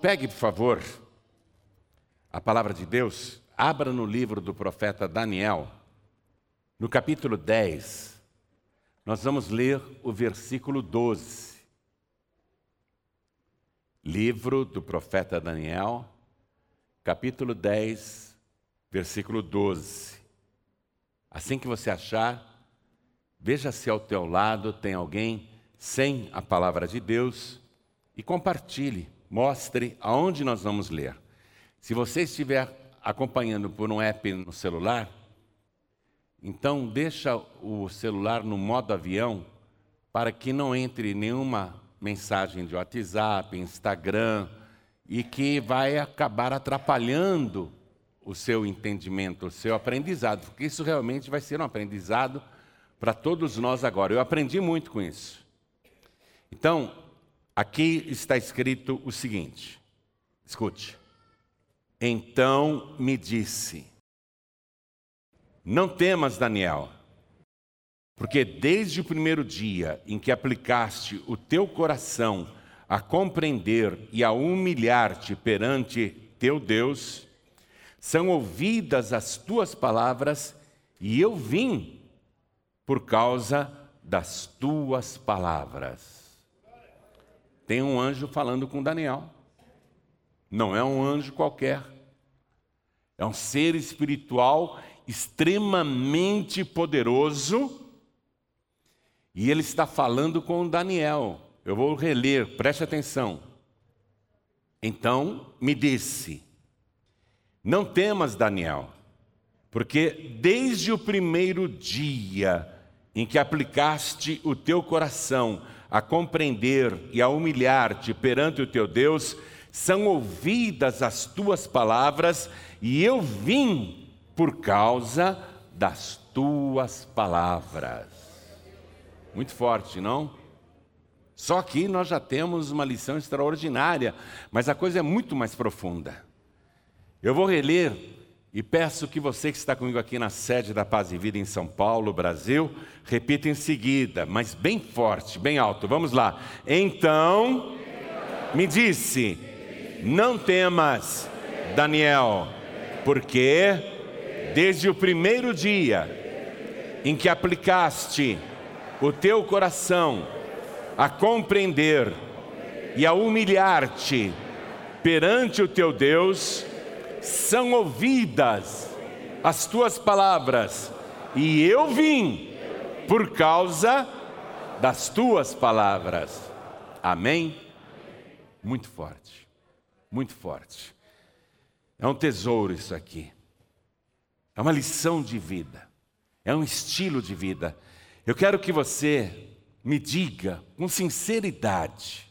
Pegue, por favor, a palavra de Deus, abra no livro do profeta Daniel, no capítulo 10. Nós vamos ler o versículo 12. Livro do profeta Daniel, capítulo 10, versículo 12. Assim que você achar, veja se ao teu lado tem alguém sem a palavra de Deus e compartilhe mostre aonde nós vamos ler. Se você estiver acompanhando por um app no celular, então deixa o celular no modo avião para que não entre nenhuma mensagem de WhatsApp, Instagram e que vai acabar atrapalhando o seu entendimento, o seu aprendizado, porque isso realmente vai ser um aprendizado para todos nós agora. Eu aprendi muito com isso. Então, Aqui está escrito o seguinte: escute. Então me disse: Não temas, Daniel, porque desde o primeiro dia em que aplicaste o teu coração a compreender e a humilhar-te perante teu Deus, são ouvidas as tuas palavras e eu vim por causa das tuas palavras tem um anjo falando com Daniel. Não é um anjo qualquer. É um ser espiritual extremamente poderoso. E ele está falando com Daniel. Eu vou reler, preste atenção. Então me disse: Não temas, Daniel, porque desde o primeiro dia em que aplicaste o teu coração a compreender e a humilhar-te perante o teu Deus, são ouvidas as tuas palavras, e eu vim por causa das tuas palavras. Muito forte, não? Só que nós já temos uma lição extraordinária, mas a coisa é muito mais profunda. Eu vou reler e peço que você que está comigo aqui na sede da Paz e Vida em São Paulo, Brasil, repita em seguida, mas bem forte, bem alto. Vamos lá. Então, me disse: Não temas, Daniel, porque desde o primeiro dia em que aplicaste o teu coração a compreender e a humilhar-te perante o teu Deus, são ouvidas as tuas palavras, e eu vim por causa das tuas palavras. Amém? Muito forte, muito forte. É um tesouro isso aqui. É uma lição de vida. É um estilo de vida. Eu quero que você me diga com sinceridade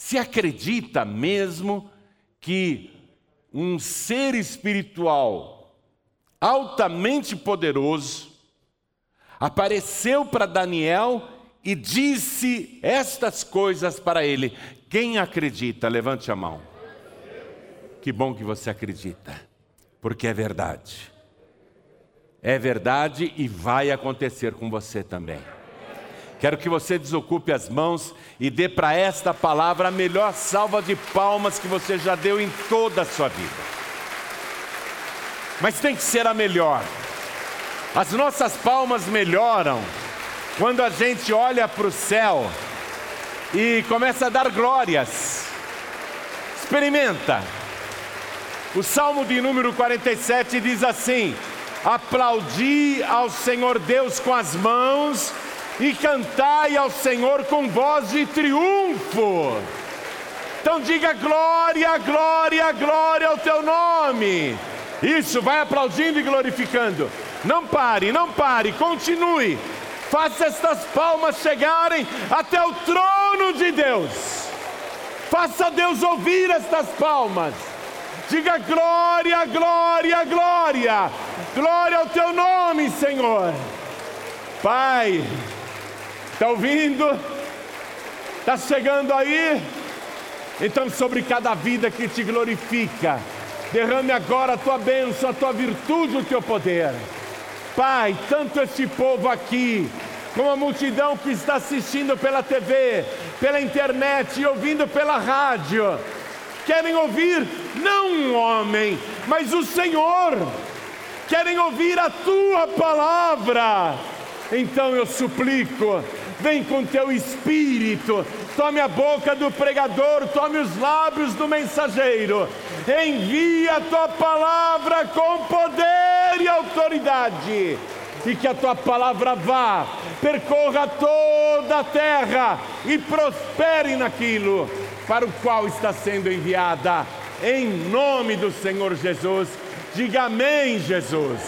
se acredita mesmo que um ser espiritual altamente poderoso apareceu para Daniel e disse estas coisas para ele. Quem acredita? Levante a mão. Que bom que você acredita, porque é verdade. É verdade e vai acontecer com você também. Quero que você desocupe as mãos e dê para esta palavra a melhor salva de palmas que você já deu em toda a sua vida. Mas tem que ser a melhor. As nossas palmas melhoram quando a gente olha para o céu e começa a dar glórias. Experimenta. O Salmo de número 47 diz assim: Aplaudi ao Senhor Deus com as mãos e cantai ao Senhor com voz de triunfo. Então diga glória, glória, glória ao teu nome. Isso, vai aplaudindo e glorificando. Não pare, não pare, continue. Faça estas palmas chegarem até o trono de Deus. Faça Deus ouvir estas palmas. Diga glória, glória, glória. Glória ao teu nome, Senhor. Pai, Está ouvindo? Está chegando aí? Então, sobre cada vida que te glorifica, derrame agora a tua bênção, a tua virtude, o teu poder. Pai, tanto este povo aqui, como a multidão que está assistindo pela TV, pela internet e ouvindo pela rádio, querem ouvir não um homem, mas o Senhor, querem ouvir a tua palavra. Então eu suplico, vem com teu espírito, tome a boca do pregador, tome os lábios do mensageiro, envia a tua palavra com poder e autoridade, e que a tua palavra vá, percorra toda a terra e prospere naquilo para o qual está sendo enviada, em nome do Senhor Jesus. Diga amém, Jesus.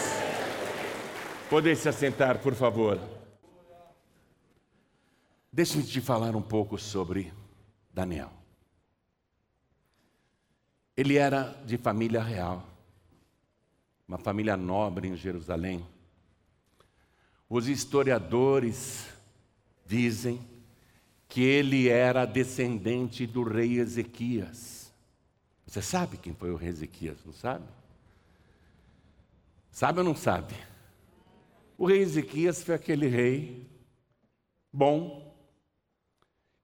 Poder se assentar, por favor. Deixe-me te falar um pouco sobre Daniel. Ele era de família real, uma família nobre em Jerusalém. Os historiadores dizem que ele era descendente do rei Ezequias. Você sabe quem foi o rei Ezequias, não sabe? Sabe ou não sabe? O rei Ezequias foi aquele rei bom,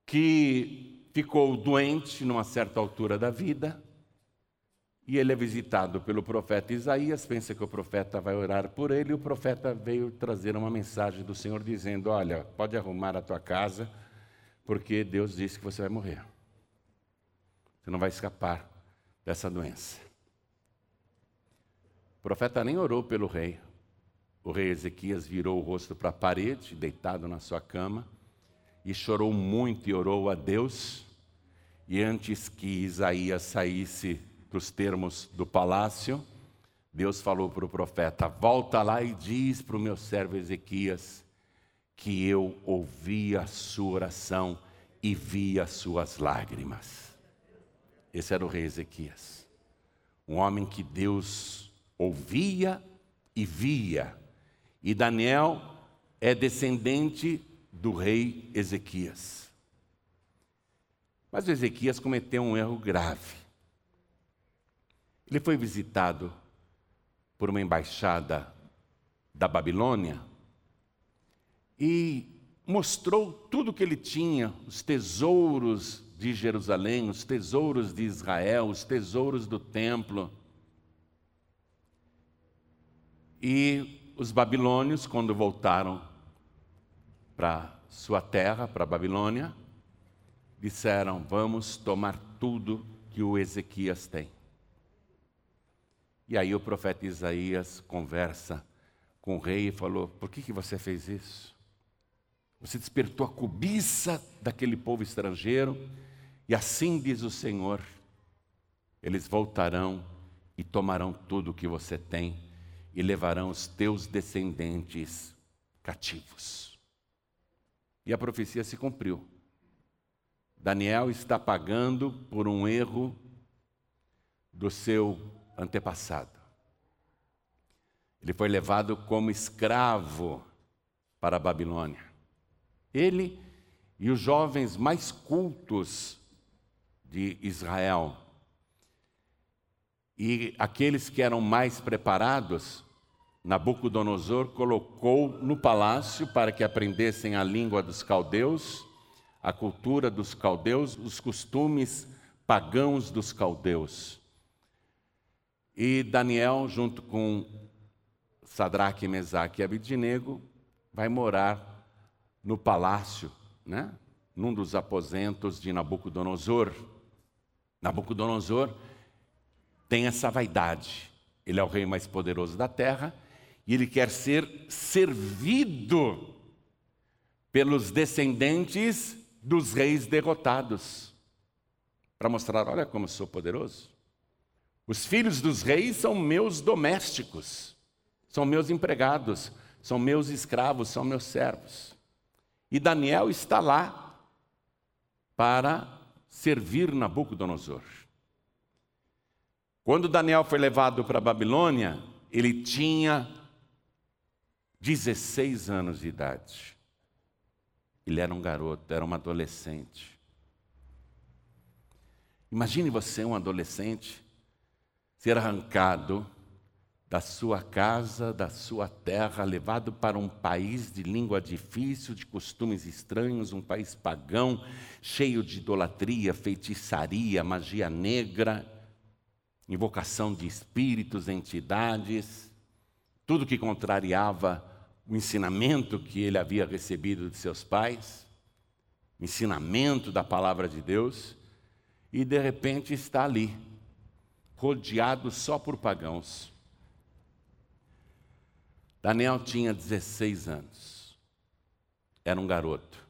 que ficou doente numa certa altura da vida, e ele é visitado pelo profeta Isaías, pensa que o profeta vai orar por ele, e o profeta veio trazer uma mensagem do Senhor dizendo: Olha, pode arrumar a tua casa, porque Deus disse que você vai morrer. Você não vai escapar dessa doença. O profeta nem orou pelo rei. O rei Ezequias virou o rosto para a parede, deitado na sua cama e chorou muito e orou a Deus. E antes que Isaías saísse dos termos do palácio, Deus falou para o profeta: Volta lá e diz para o meu servo Ezequias que eu ouvi a sua oração e vi as suas lágrimas. Esse era o rei Ezequias, um homem que Deus ouvia e via. E Daniel é descendente do rei Ezequias. Mas Ezequias cometeu um erro grave. Ele foi visitado por uma embaixada da Babilônia e mostrou tudo que ele tinha, os tesouros de Jerusalém, os tesouros de Israel, os tesouros do templo. E os babilônios, quando voltaram para sua terra, para Babilônia, disseram: Vamos tomar tudo que o Ezequias tem. E aí o profeta Isaías conversa com o rei e falou: Por que, que você fez isso? Você despertou a cobiça daquele povo estrangeiro, e assim diz o Senhor: eles voltarão e tomarão tudo o que você tem e levarão os teus descendentes cativos. E a profecia se cumpriu. Daniel está pagando por um erro do seu antepassado. Ele foi levado como escravo para a Babilônia. Ele e os jovens mais cultos de Israel. E aqueles que eram mais preparados Nabucodonosor colocou no palácio para que aprendessem a língua dos caldeus, a cultura dos caldeus, os costumes pagãos dos caldeus. E Daniel, junto com Sadraque, Mesaque e Abidinego, vai morar no palácio, né? num dos aposentos de Nabucodonosor. Nabucodonosor tem essa vaidade. Ele é o rei mais poderoso da terra e ele quer ser servido pelos descendentes dos reis derrotados, para mostrar: olha como sou poderoso. Os filhos dos reis são meus domésticos, são meus empregados, são meus escravos, são meus servos. E Daniel está lá para servir Nabucodonosor. Quando Daniel foi levado para a Babilônia, ele tinha 16 anos de idade. Ele era um garoto, era um adolescente. Imagine você, um adolescente, ser arrancado da sua casa, da sua terra, levado para um país de língua difícil, de costumes estranhos, um país pagão, cheio de idolatria, feitiçaria, magia negra, invocação de espíritos, entidades, tudo que contrariava o ensinamento que ele havia recebido de seus pais, o ensinamento da palavra de Deus, e de repente está ali, rodeado só por pagãos Daniel tinha 16 anos. Era um garoto.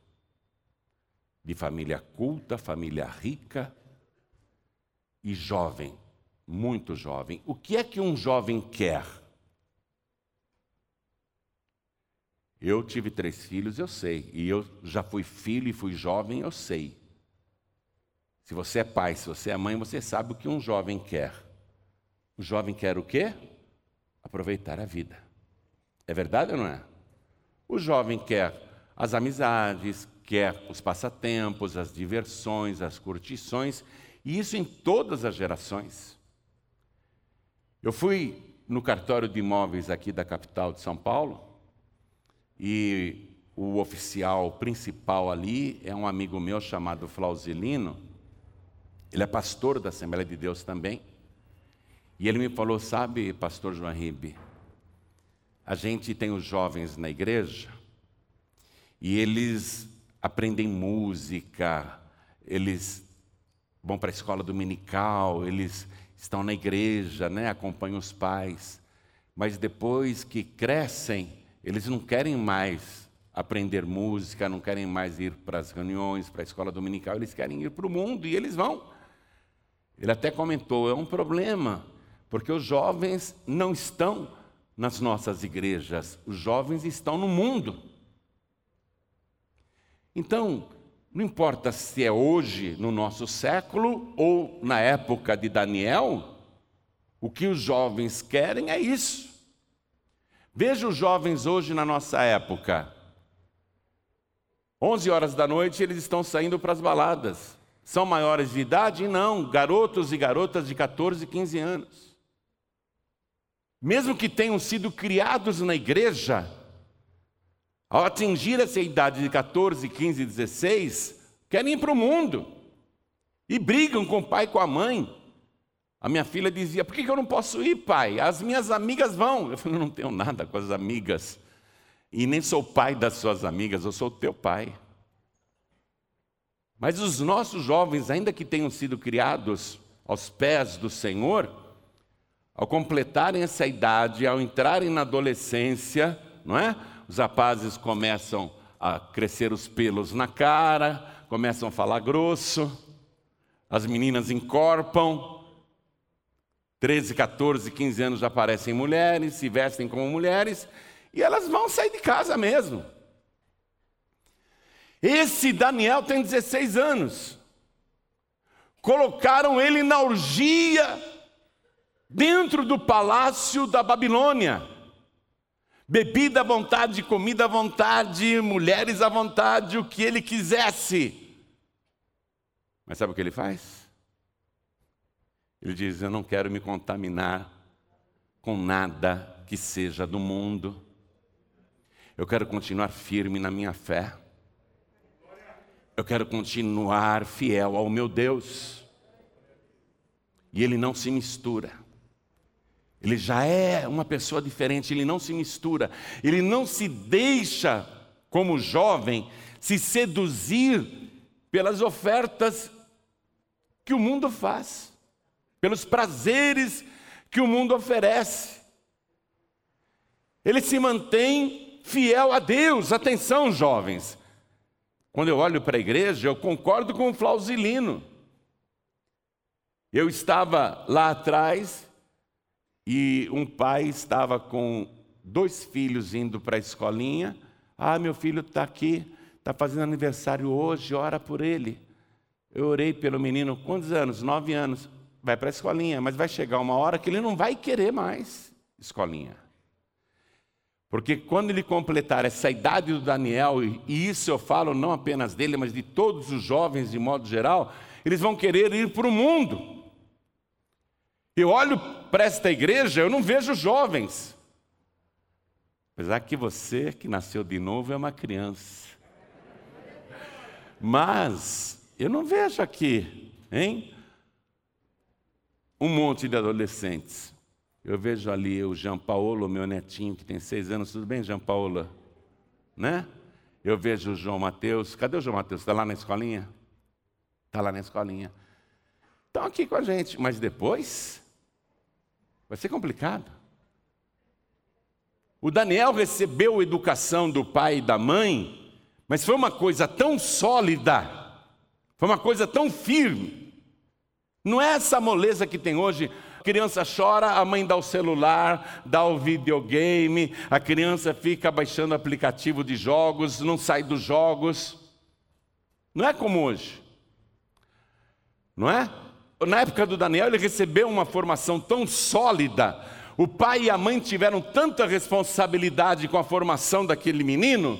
De família culta, família rica e jovem, muito jovem. O que é que um jovem quer? Eu tive três filhos, eu sei. E eu já fui filho e fui jovem, eu sei. Se você é pai, se você é mãe, você sabe o que um jovem quer. O jovem quer o quê? Aproveitar a vida. É verdade ou não é? O jovem quer as amizades, quer os passatempos, as diversões, as curtições, e isso em todas as gerações. Eu fui no cartório de imóveis aqui da capital de São Paulo, e o oficial principal ali é um amigo meu chamado Flausilino. Ele é pastor da Assembleia de Deus também. E ele me falou: Sabe, pastor João Ribe, a gente tem os jovens na igreja e eles aprendem música, eles vão para a escola dominical, eles estão na igreja, né, acompanham os pais, mas depois que crescem, eles não querem mais aprender música, não querem mais ir para as reuniões, para a escola dominical, eles querem ir para o mundo e eles vão. Ele até comentou: é um problema, porque os jovens não estão nas nossas igrejas. Os jovens estão no mundo. Então, não importa se é hoje, no nosso século, ou na época de Daniel, o que os jovens querem é isso. Veja os jovens hoje na nossa época. 11 horas da noite eles estão saindo para as baladas. São maiores de idade? Não, garotos e garotas de 14 e 15 anos mesmo que tenham sido criados na igreja, ao atingir essa idade de 14, 15, 16, querem ir para o mundo e brigam com o pai e com a mãe. A minha filha dizia: Por que eu não posso ir, pai? As minhas amigas vão. Eu falei: Eu não tenho nada com as amigas. E nem sou pai das suas amigas, eu sou teu pai. Mas os nossos jovens, ainda que tenham sido criados aos pés do Senhor, ao completarem essa idade, ao entrarem na adolescência, não é? Os rapazes começam a crescer os pelos na cara, começam a falar grosso, as meninas encorpam, 13, 14, 15 anos já parecem mulheres, se vestem como mulheres, e elas vão sair de casa mesmo. Esse Daniel tem 16 anos. Colocaram ele na orgia dentro do palácio da Babilônia. Bebida à vontade, comida à vontade, mulheres à vontade, o que ele quisesse. Mas sabe o que ele faz? Ele diz: Eu não quero me contaminar com nada que seja do mundo. Eu quero continuar firme na minha fé. Eu quero continuar fiel ao meu Deus. E ele não se mistura. Ele já é uma pessoa diferente, ele não se mistura, ele não se deixa, como jovem, se seduzir pelas ofertas que o mundo faz, pelos prazeres que o mundo oferece. Ele se mantém fiel a Deus. Atenção, jovens. Quando eu olho para a igreja, eu concordo com o Flausilino. Eu estava lá atrás e um pai estava com dois filhos indo para a escolinha. Ah, meu filho está aqui, está fazendo aniversário hoje, ora por ele. Eu orei pelo menino, quantos anos? Nove anos. Vai para a escolinha, mas vai chegar uma hora que ele não vai querer mais escolinha. Porque quando ele completar essa idade do Daniel, e isso eu falo não apenas dele, mas de todos os jovens de modo geral, eles vão querer ir para o mundo. Eu olho para esta igreja, eu não vejo jovens. Apesar que você que nasceu de novo é uma criança. Mas eu não vejo aqui, hein? Um monte de adolescentes. Eu vejo ali o Jean Paulo, meu netinho, que tem seis anos. Tudo bem, Jean Paulo? Né? Eu vejo o João Mateus. Cadê o João Mateus? Está lá na escolinha? Está lá na escolinha. Estão aqui com a gente, mas depois vai ser complicado. O Daniel recebeu educação do pai e da mãe, mas foi uma coisa tão sólida, foi uma coisa tão firme. Não é essa moleza que tem hoje. A criança chora, a mãe dá o celular, dá o videogame, a criança fica baixando aplicativo de jogos, não sai dos jogos. Não é como hoje. Não é? Na época do Daniel, ele recebeu uma formação tão sólida o pai e a mãe tiveram tanta responsabilidade com a formação daquele menino,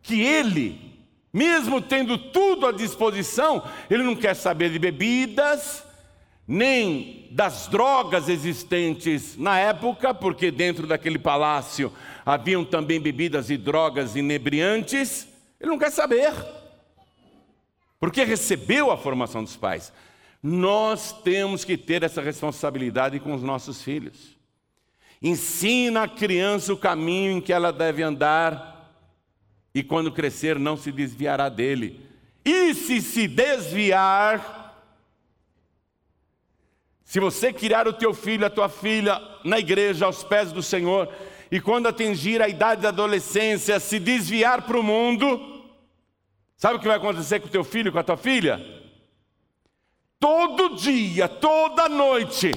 que ele, mesmo tendo tudo à disposição, ele não quer saber de bebidas, nem das drogas existentes na época, porque dentro daquele palácio haviam também bebidas e drogas inebriantes, ele não quer saber, porque recebeu a formação dos pais. Nós temos que ter essa responsabilidade com os nossos filhos. Ensina a criança o caminho em que ela deve andar, e quando crescer não se desviará dele. E se se desviar, se você criar o teu filho, a tua filha na igreja, aos pés do Senhor, e quando atingir a idade da adolescência, se desviar para o mundo, sabe o que vai acontecer com o teu filho, com a tua filha? Todo dia, toda noite,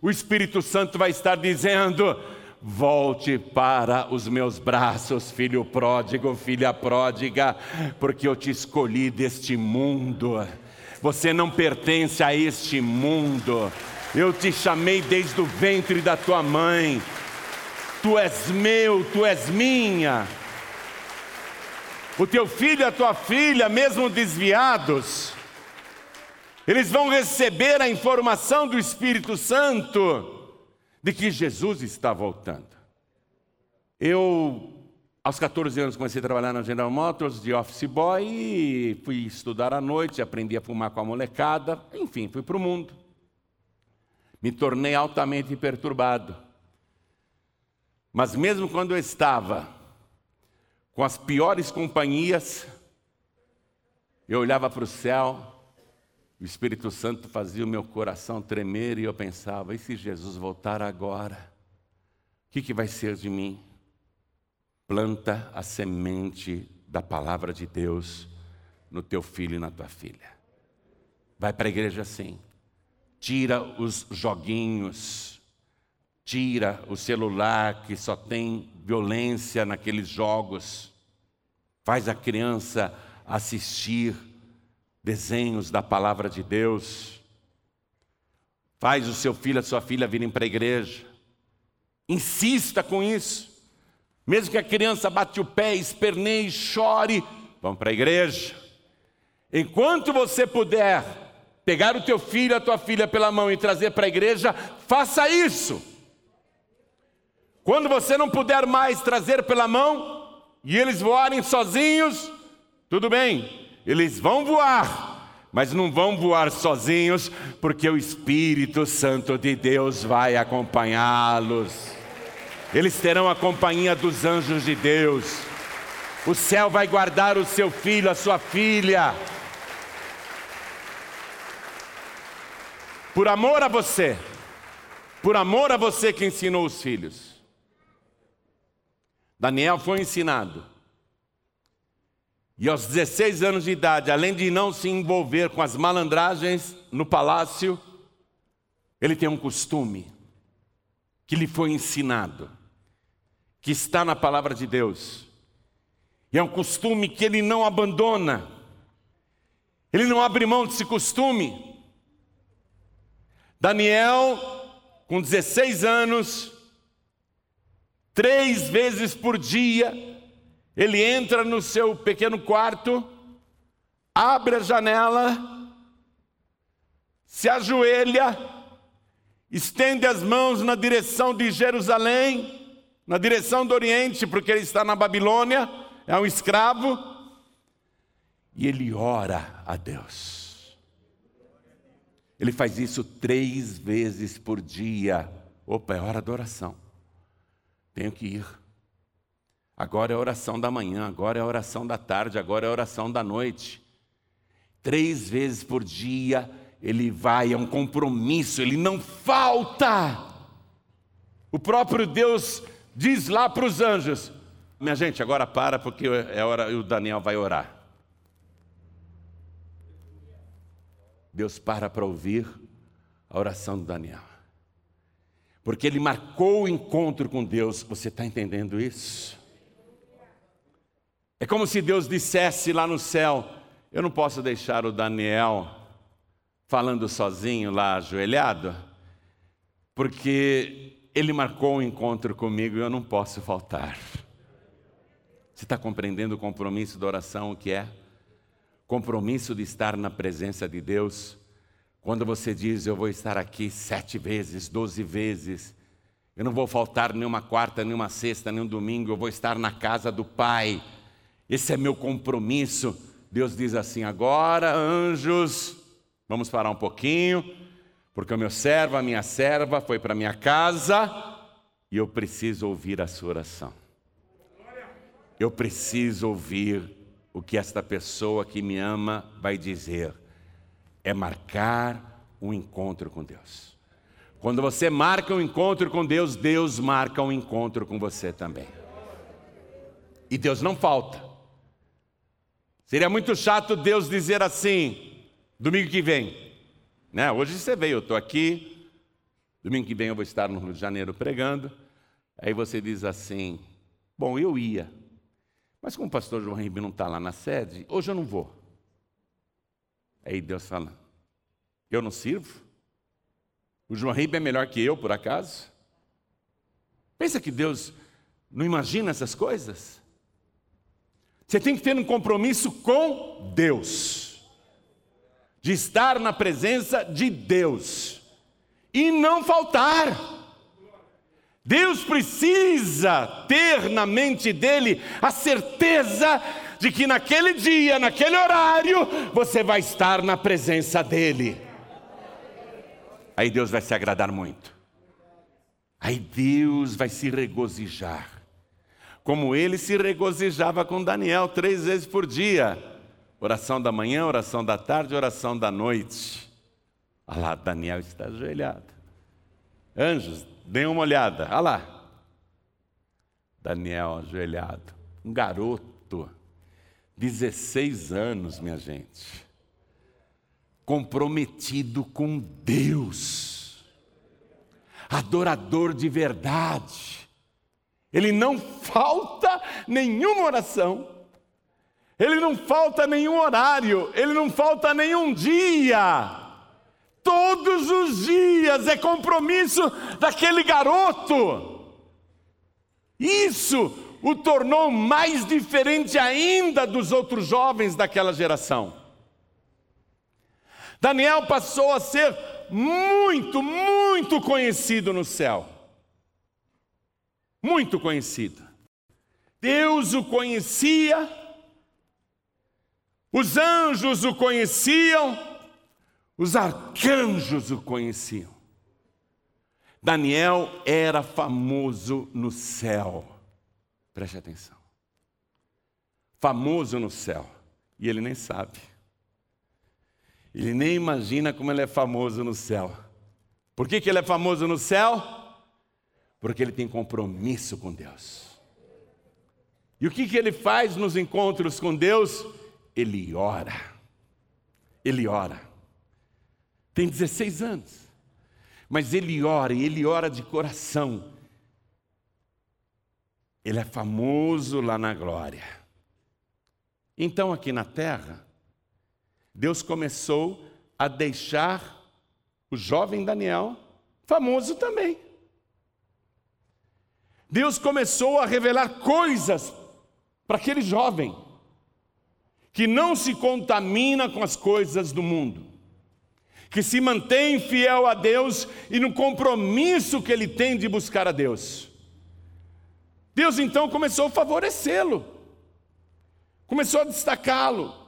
o Espírito Santo vai estar dizendo: Volte para os meus braços, filho pródigo, filha pródiga, porque eu te escolhi deste mundo. Você não pertence a este mundo. Eu te chamei desde o ventre da tua mãe. Tu és meu, tu és minha. O teu filho e a tua filha, mesmo desviados, eles vão receber a informação do Espírito Santo de que Jesus está voltando. Eu, aos 14 anos, comecei a trabalhar na General Motors de office boy e fui estudar à noite, aprendi a fumar com a molecada, enfim, fui para o mundo. Me tornei altamente perturbado. Mas mesmo quando eu estava com as piores companhias, eu olhava para o céu o Espírito Santo fazia o meu coração tremer e eu pensava: e se Jesus voltar agora? O que, que vai ser de mim? Planta a semente da palavra de Deus no teu filho e na tua filha. Vai para a igreja assim. Tira os joguinhos. Tira o celular que só tem violência naqueles jogos. Faz a criança assistir desenhos da palavra de Deus. Faz o seu filho, a sua filha virem para a igreja. Insista com isso. Mesmo que a criança bate o pé, esperneie, chore, vão para a igreja. Enquanto você puder pegar o teu filho, a tua filha pela mão e trazer para a igreja, faça isso. Quando você não puder mais trazer pela mão e eles voarem sozinhos, tudo bem, eles vão voar, mas não vão voar sozinhos, porque o Espírito Santo de Deus vai acompanhá-los. Eles terão a companhia dos anjos de Deus. O céu vai guardar o seu filho, a sua filha. Por amor a você, por amor a você que ensinou os filhos. Daniel foi ensinado e aos 16 anos de idade, além de não se envolver com as malandragens no palácio, ele tem um costume que lhe foi ensinado, que está na palavra de Deus. E é um costume que ele não abandona. Ele não abre mão desse costume. Daniel, com 16 anos, três vezes por dia, ele entra no seu pequeno quarto, abre a janela, se ajoelha estende as mãos na direção de Jerusalém, na direção do Oriente, porque ele está na Babilônia, é um escravo, e ele ora a Deus. Ele faz isso três vezes por dia. Opa, é hora da oração. Tenho que ir. Agora é a oração da manhã, agora é a oração da tarde, agora é a oração da noite. Três vezes por dia ele vai, é um compromisso, ele não falta. O próprio Deus diz lá para os anjos: Minha gente, agora para, porque é hora, o Daniel vai orar. Deus para para ouvir a oração do Daniel. Porque ele marcou o encontro com Deus. Você está entendendo isso? É como se Deus dissesse lá no céu: Eu não posso deixar o Daniel falando sozinho lá ajoelhado, porque ele marcou um encontro comigo e eu não posso faltar. Você está compreendendo o compromisso da oração, o que é? Compromisso de estar na presença de Deus. Quando você diz, eu vou estar aqui sete vezes, doze vezes, eu não vou faltar nenhuma quarta, nenhuma sexta, nenhum domingo, eu vou estar na casa do Pai. Esse é meu compromisso. Deus diz assim: agora, anjos, Vamos parar um pouquinho, porque o meu servo, a minha serva, foi para minha casa e eu preciso ouvir a sua oração. Eu preciso ouvir o que esta pessoa que me ama vai dizer. É marcar um encontro com Deus. Quando você marca um encontro com Deus, Deus marca um encontro com você também. E Deus não falta. Seria muito chato Deus dizer assim: Domingo que vem, né? Hoje você veio, eu estou aqui. Domingo que vem eu vou estar no Rio de Janeiro pregando. Aí você diz assim: Bom, eu ia, mas como o pastor João Ribeiro não está lá na sede, hoje eu não vou. Aí Deus fala: Eu não sirvo? O João Ribeiro é melhor que eu, por acaso? Pensa que Deus não imagina essas coisas? Você tem que ter um compromisso com Deus de estar na presença de Deus e não faltar. Deus precisa ter na mente dele a certeza de que naquele dia, naquele horário, você vai estar na presença dele. Aí Deus vai se agradar muito. Aí Deus vai se regozijar. Como ele se regozijava com Daniel três vezes por dia. Oração da manhã, oração da tarde, oração da noite. Olha lá, Daniel está ajoelhado. Anjos, deem uma olhada. Olha lá. Daniel ajoelhado. Um garoto, 16 anos, minha gente. Comprometido com Deus. Adorador de verdade. Ele não falta nenhuma oração ele não falta nenhum horário, ele não falta nenhum dia. Todos os dias é compromisso daquele garoto. Isso o tornou mais diferente ainda dos outros jovens daquela geração. Daniel passou a ser muito, muito conhecido no céu. Muito conhecido. Deus o conhecia os anjos o conheciam, os arcanjos o conheciam. Daniel era famoso no céu. Preste atenção. Famoso no céu. E ele nem sabe. Ele nem imagina como ele é famoso no céu. Por que, que ele é famoso no céu? Porque ele tem compromisso com Deus. E o que, que ele faz nos encontros com Deus? ele ora. Ele ora. Tem 16 anos. Mas ele ora, e ele ora de coração. Ele é famoso lá na glória. Então, aqui na terra, Deus começou a deixar o jovem Daniel famoso também. Deus começou a revelar coisas para aquele jovem que não se contamina com as coisas do mundo, que se mantém fiel a Deus e no compromisso que ele tem de buscar a Deus. Deus então começou a favorecê-lo, começou a destacá-lo.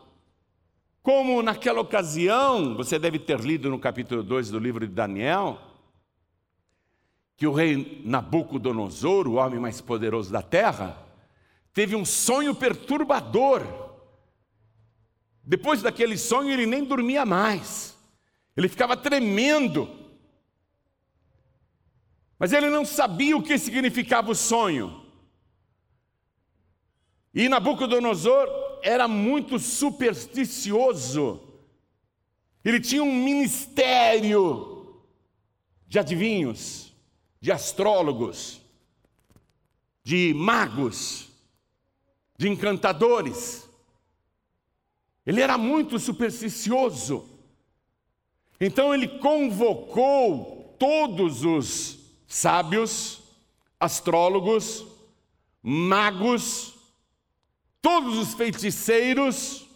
Como naquela ocasião, você deve ter lido no capítulo 2 do livro de Daniel, que o rei Nabucodonosor, o homem mais poderoso da terra, teve um sonho perturbador. Depois daquele sonho, ele nem dormia mais, ele ficava tremendo. Mas ele não sabia o que significava o sonho. E Nabucodonosor era muito supersticioso. Ele tinha um ministério de adivinhos, de astrólogos, de magos, de encantadores. Ele era muito supersticioso. Então ele convocou todos os sábios, astrólogos, magos, todos os feiticeiros,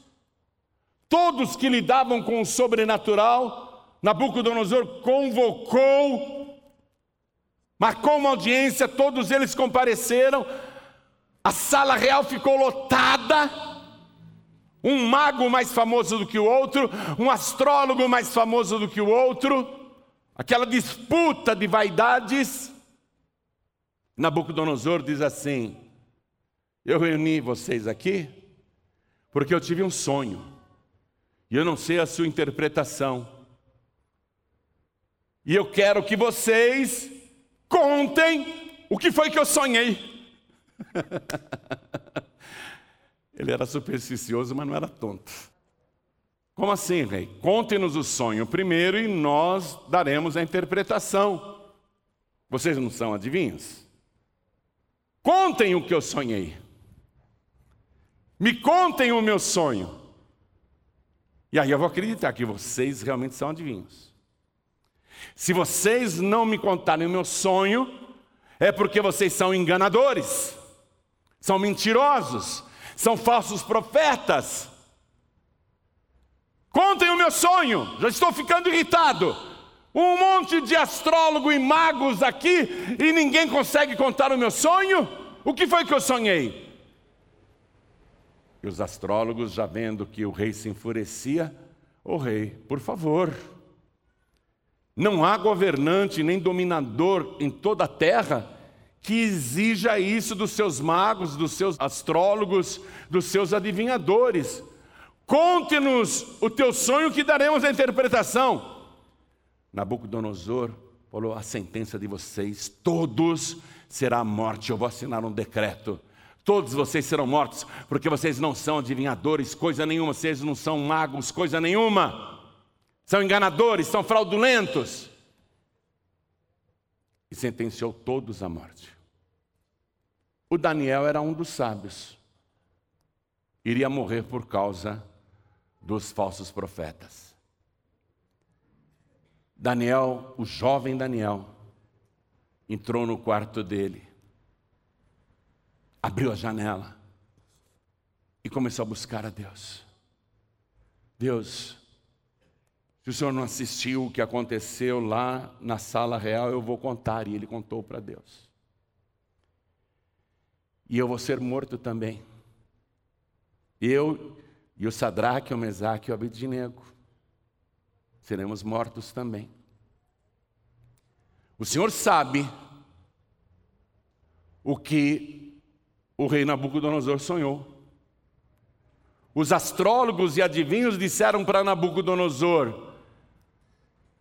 todos que lidavam com o sobrenatural, Nabucodonosor convocou, marcou uma audiência, todos eles compareceram, a sala real ficou lotada, um mago mais famoso do que o outro, um astrólogo mais famoso do que o outro, aquela disputa de vaidades. Nabucodonosor diz assim: eu reuni vocês aqui porque eu tive um sonho e eu não sei a sua interpretação. E eu quero que vocês contem o que foi que eu sonhei. Ele era supersticioso, mas não era tonto. Como assim, rei? Conte-nos o sonho primeiro e nós daremos a interpretação. Vocês não são adivinhos? Contem o que eu sonhei. Me contem o meu sonho. E aí eu vou acreditar que vocês realmente são adivinhos. Se vocês não me contarem o meu sonho, é porque vocês são enganadores, são mentirosos, são falsos profetas. Contem o meu sonho, já estou ficando irritado. Um monte de astrólogo e magos aqui e ninguém consegue contar o meu sonho? O que foi que eu sonhei? E os astrólogos, já vendo que o rei se enfurecia, oh, rei, por favor, não há governante nem dominador em toda a terra que exija isso dos seus magos, dos seus astrólogos, dos seus adivinhadores. Conte-nos o teu sonho que daremos a interpretação. Nabucodonosor falou: a sentença de vocês, todos, será a morte. Eu vou assinar um decreto. Todos vocês serão mortos, porque vocês não são adivinhadores, coisa nenhuma, vocês não são magos, coisa nenhuma. São enganadores, são fraudulentos. E sentenciou todos à morte. O Daniel era um dos sábios. Iria morrer por causa dos falsos profetas. Daniel, o jovem Daniel, entrou no quarto dele abriu a janela e começou a buscar a Deus. Deus, se o senhor não assistiu o que aconteceu lá na sala real, eu vou contar. E ele contou para Deus. E eu vou ser morto também. Eu e o Sadraque, o Mesaque e o Abednego seremos mortos também. O Senhor sabe o que o rei Nabucodonosor sonhou. Os astrólogos e adivinhos disseram para Nabucodonosor: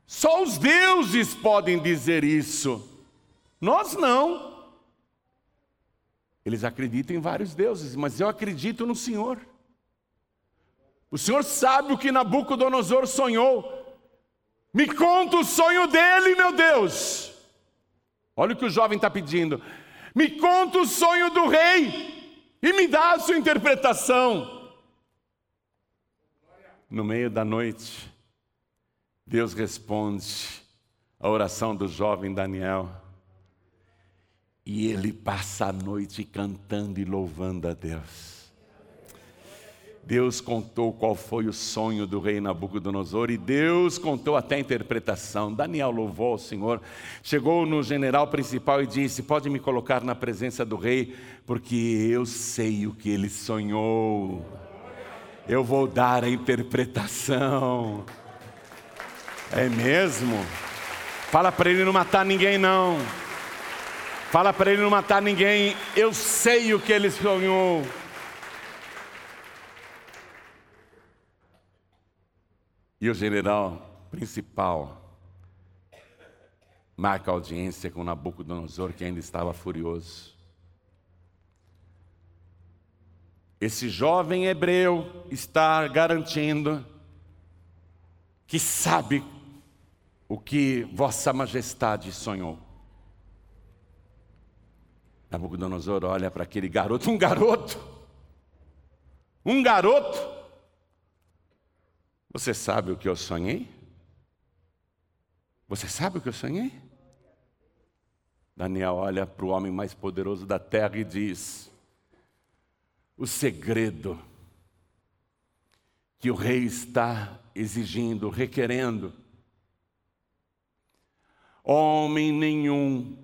só os deuses podem dizer isso, nós não. Eles acreditam em vários deuses, mas eu acredito no Senhor. O Senhor sabe o que Nabucodonosor sonhou. Me conta o sonho dele, meu Deus. Olha o que o jovem está pedindo. Me conta o sonho do rei e me dá a sua interpretação. No meio da noite, Deus responde a oração do jovem Daniel. E ele passa a noite cantando e louvando a Deus. Deus contou qual foi o sonho do rei Nabucodonosor e Deus contou até a interpretação. Daniel louvou ao Senhor, chegou no general principal e disse: Pode me colocar na presença do rei, porque eu sei o que ele sonhou. Eu vou dar a interpretação. É mesmo? Fala para ele não matar ninguém, não. Fala para ele não matar ninguém. Eu sei o que ele sonhou. E o general principal marca audiência com Nabucodonosor, que ainda estava furioso. Esse jovem hebreu está garantindo que sabe o que Vossa Majestade sonhou. Nabucodonosor olha para aquele garoto, um garoto, um garoto você sabe o que eu sonhei? Você sabe o que eu sonhei? Daniel olha para o homem mais poderoso da terra e diz: O segredo que o rei está exigindo, requerendo, homem nenhum,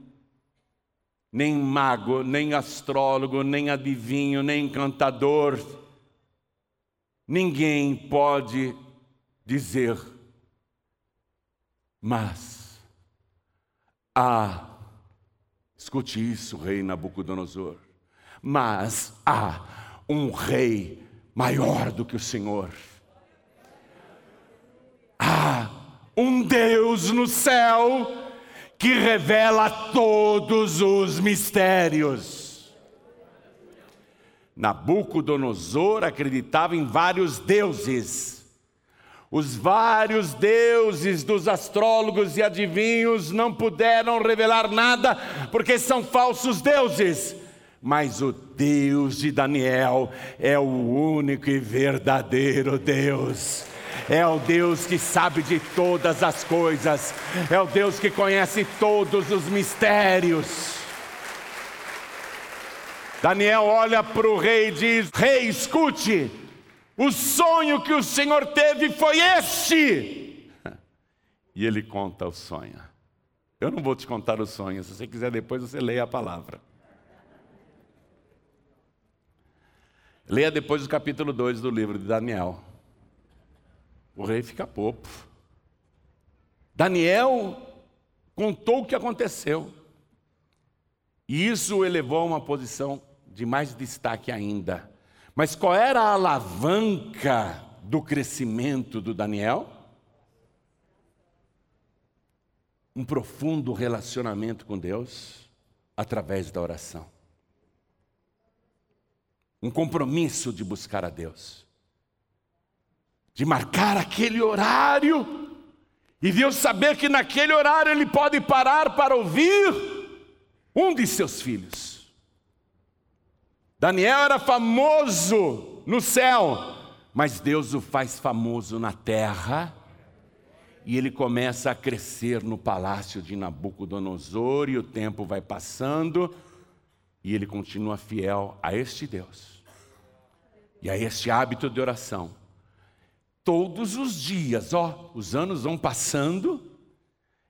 nem mago, nem astrólogo, nem adivinho, nem encantador, ninguém pode dizer, mas há, escute isso, rei Nabucodonosor, mas há um rei maior do que o Senhor. Há um Deus no céu que revela todos os mistérios. Nabucodonosor acreditava em vários deuses os vários deuses dos astrólogos e adivinhos não puderam revelar nada, porque são falsos deuses. Mas o Deus de Daniel é o único e verdadeiro Deus. É o Deus que sabe de todas as coisas, é o Deus que conhece todos os mistérios. Daniel olha para o rei e diz: Rei, escute, o sonho que o Senhor teve foi este. E ele conta o sonho. Eu não vou te contar o sonho, se você quiser depois você leia a palavra. Leia depois o capítulo 2 do livro de Daniel. O rei fica popo. Daniel contou o que aconteceu. E isso o elevou a uma posição de mais destaque ainda. Mas qual era a alavanca do crescimento do Daniel? Um profundo relacionamento com Deus através da oração. Um compromisso de buscar a Deus. De marcar aquele horário e Deus saber que naquele horário ele pode parar para ouvir um de seus filhos. Daniel era famoso no céu, mas Deus o faz famoso na terra. E ele começa a crescer no palácio de Nabucodonosor, e o tempo vai passando, e ele continua fiel a este Deus e a este hábito de oração. Todos os dias, ó, os anos vão passando,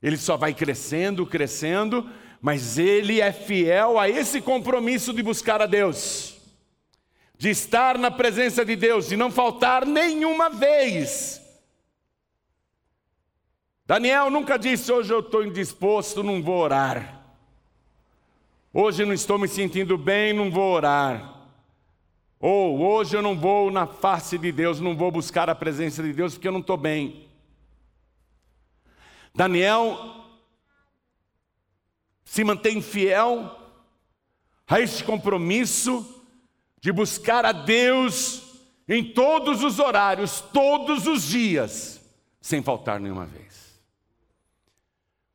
ele só vai crescendo, crescendo, mas ele é fiel a esse compromisso de buscar a Deus, de estar na presença de Deus e não faltar nenhuma vez. Daniel nunca disse: Hoje eu estou indisposto, não vou orar. Hoje não estou me sentindo bem, não vou orar. Ou hoje eu não vou na face de Deus, não vou buscar a presença de Deus porque eu não estou bem. Daniel se mantém fiel a este compromisso de buscar a Deus em todos os horários, todos os dias, sem faltar nenhuma vez.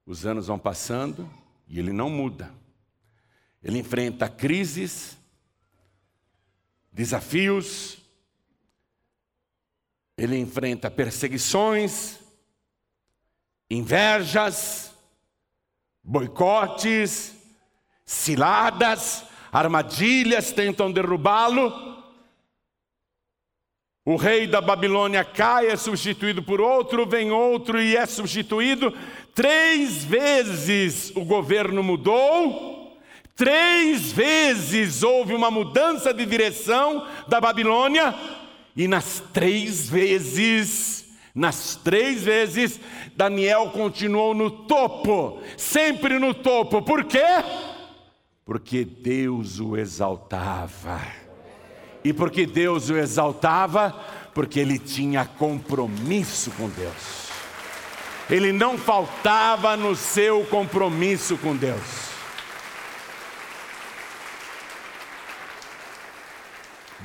Os anos vão passando e ele não muda. Ele enfrenta crises, desafios, ele enfrenta perseguições, invejas, boicotes, ciladas, armadilhas tentam derrubá-lo. O rei da Babilônia cai, é substituído por outro, vem outro e é substituído. Três vezes o governo mudou, três vezes houve uma mudança de direção da Babilônia, e nas três vezes, nas três vezes, Daniel continuou no topo, sempre no topo. Por quê? Porque Deus o exaltava. E porque Deus o exaltava? Porque ele tinha compromisso com Deus. Ele não faltava no seu compromisso com Deus.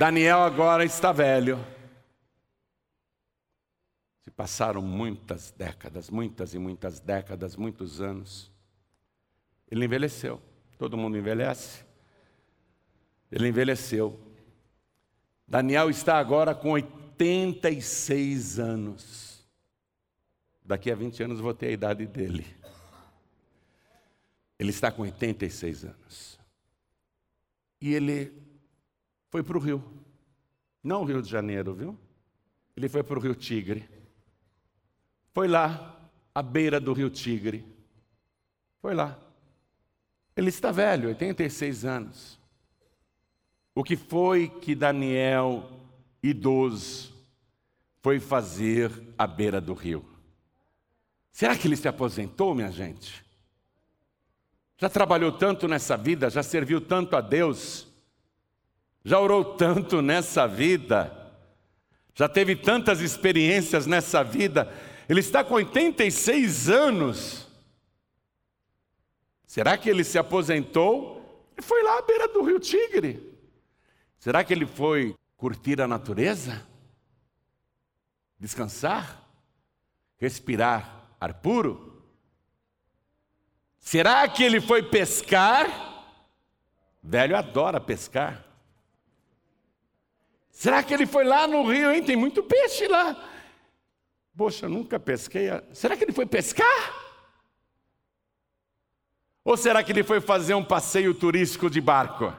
Daniel agora está velho. Se passaram muitas décadas, muitas e muitas décadas, muitos anos. Ele envelheceu. Todo mundo envelhece. Ele envelheceu. Daniel está agora com 86 anos. Daqui a 20 anos vou ter a idade dele. Ele está com 86 anos. E ele foi para o rio. Não o Rio de Janeiro, viu? Ele foi para o Rio Tigre. Foi lá, à beira do Rio Tigre. Foi lá. Ele está velho, 86 anos. O que foi que Daniel, idoso, foi fazer à beira do rio? Será que ele se aposentou, minha gente? Já trabalhou tanto nessa vida, já serviu tanto a Deus, já orou tanto nessa vida, já teve tantas experiências nessa vida, ele está com 86 anos. Será que ele se aposentou e foi lá à beira do rio Tigre? Será que ele foi curtir a natureza? Descansar? Respirar ar puro? Será que ele foi pescar? Velho adora pescar. Será que ele foi lá no rio, hein? Tem muito peixe lá. Poxa, nunca pesquei. Será que ele foi pescar? Ou será que ele foi fazer um passeio turístico de barco?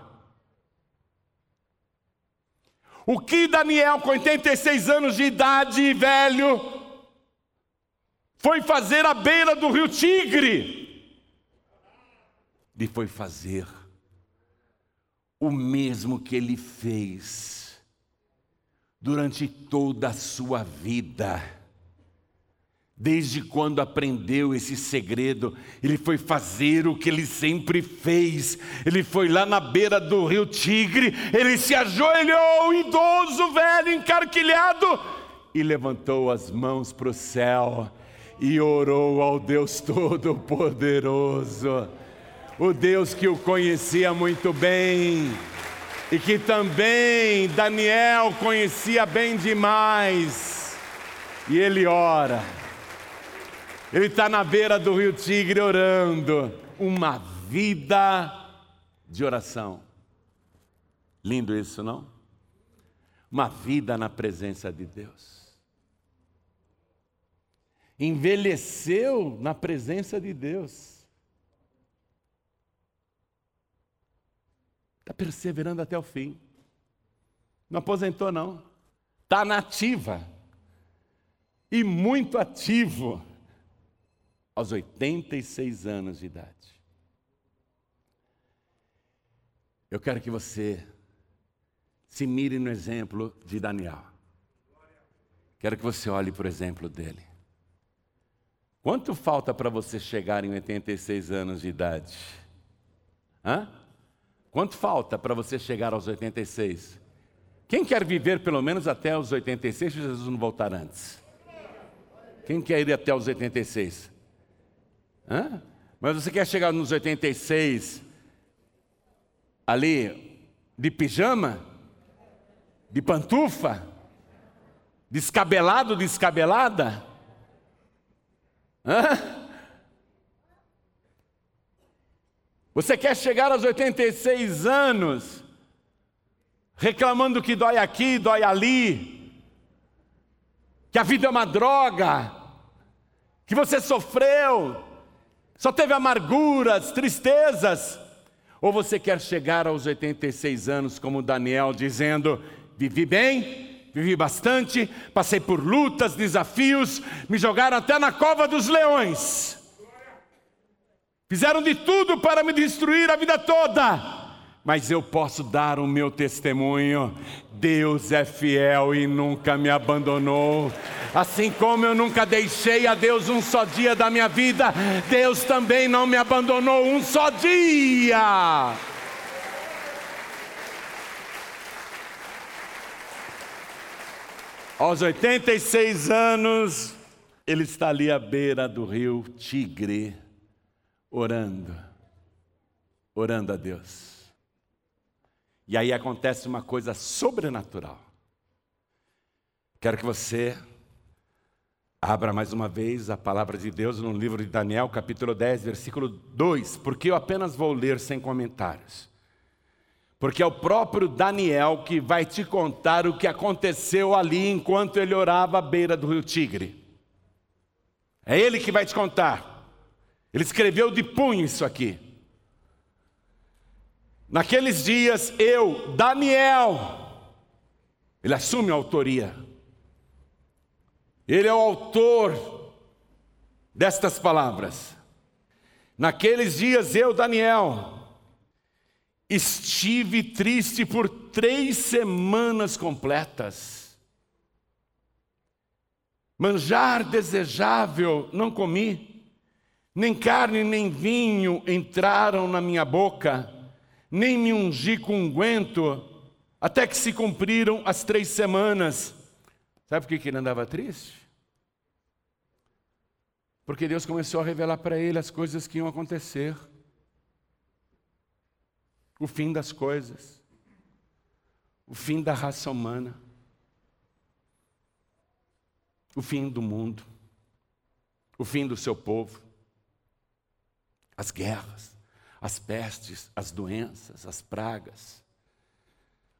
O que Daniel, com 86 anos de idade, velho, foi fazer à beira do rio Tigre? E foi fazer o mesmo que ele fez durante toda a sua vida Desde quando aprendeu esse segredo, ele foi fazer o que ele sempre fez. Ele foi lá na beira do rio Tigre, ele se ajoelhou, idoso, velho, encarquilhado, e levantou as mãos para o céu e orou ao Deus Todo-Poderoso, o Deus que o conhecia muito bem e que também Daniel conhecia bem demais. E ele ora. Ele está na beira do rio Tigre orando. Uma vida de oração. Lindo isso, não? Uma vida na presença de Deus. Envelheceu na presença de Deus. Está perseverando até o fim. Não aposentou, não. Está nativa. E muito ativo aos 86 anos de idade. Eu quero que você se mire no exemplo de Daniel. Quero que você olhe o exemplo dele. Quanto falta para você chegar em 86 anos de idade? Hã? Quanto falta para você chegar aos 86? Quem quer viver pelo menos até os 86 se Jesus não voltar antes? Quem quer ir até os 86? Hã? Mas você quer chegar nos 86 ali de pijama? De pantufa? Descabelado, descabelada? Hã? Você quer chegar aos 86 anos reclamando que dói aqui, dói ali, que a vida é uma droga, que você sofreu, só teve amarguras, tristezas? Ou você quer chegar aos 86 anos como Daniel, dizendo: vivi bem, vivi bastante, passei por lutas, desafios, me jogaram até na cova dos leões. Fizeram de tudo para me destruir a vida toda mas eu posso dar o meu testemunho. Deus é fiel e nunca me abandonou. Assim como eu nunca deixei a Deus um só dia da minha vida, Deus também não me abandonou um só dia. Aos 86 anos, ele está ali à beira do rio Tigre, orando, orando a Deus. E aí acontece uma coisa sobrenatural. Quero que você abra mais uma vez a palavra de Deus no livro de Daniel, capítulo 10, versículo 2, porque eu apenas vou ler sem comentários. Porque é o próprio Daniel que vai te contar o que aconteceu ali enquanto ele orava à beira do rio Tigre. É ele que vai te contar. Ele escreveu de punho isso aqui. Naqueles dias, eu, Daniel, ele assume a autoria. Ele é o autor destas palavras. Naqueles dias, eu, Daniel, estive triste por três semanas completas. Manjar desejável não comi, nem carne nem vinho entraram na minha boca nem me ungi com unguento, até que se cumpriram as três semanas. Sabe por que ele andava triste? Porque Deus começou a revelar para ele as coisas que iam acontecer. O fim das coisas. O fim da raça humana. O fim do mundo. O fim do seu povo. As guerras as pestes, as doenças, as pragas,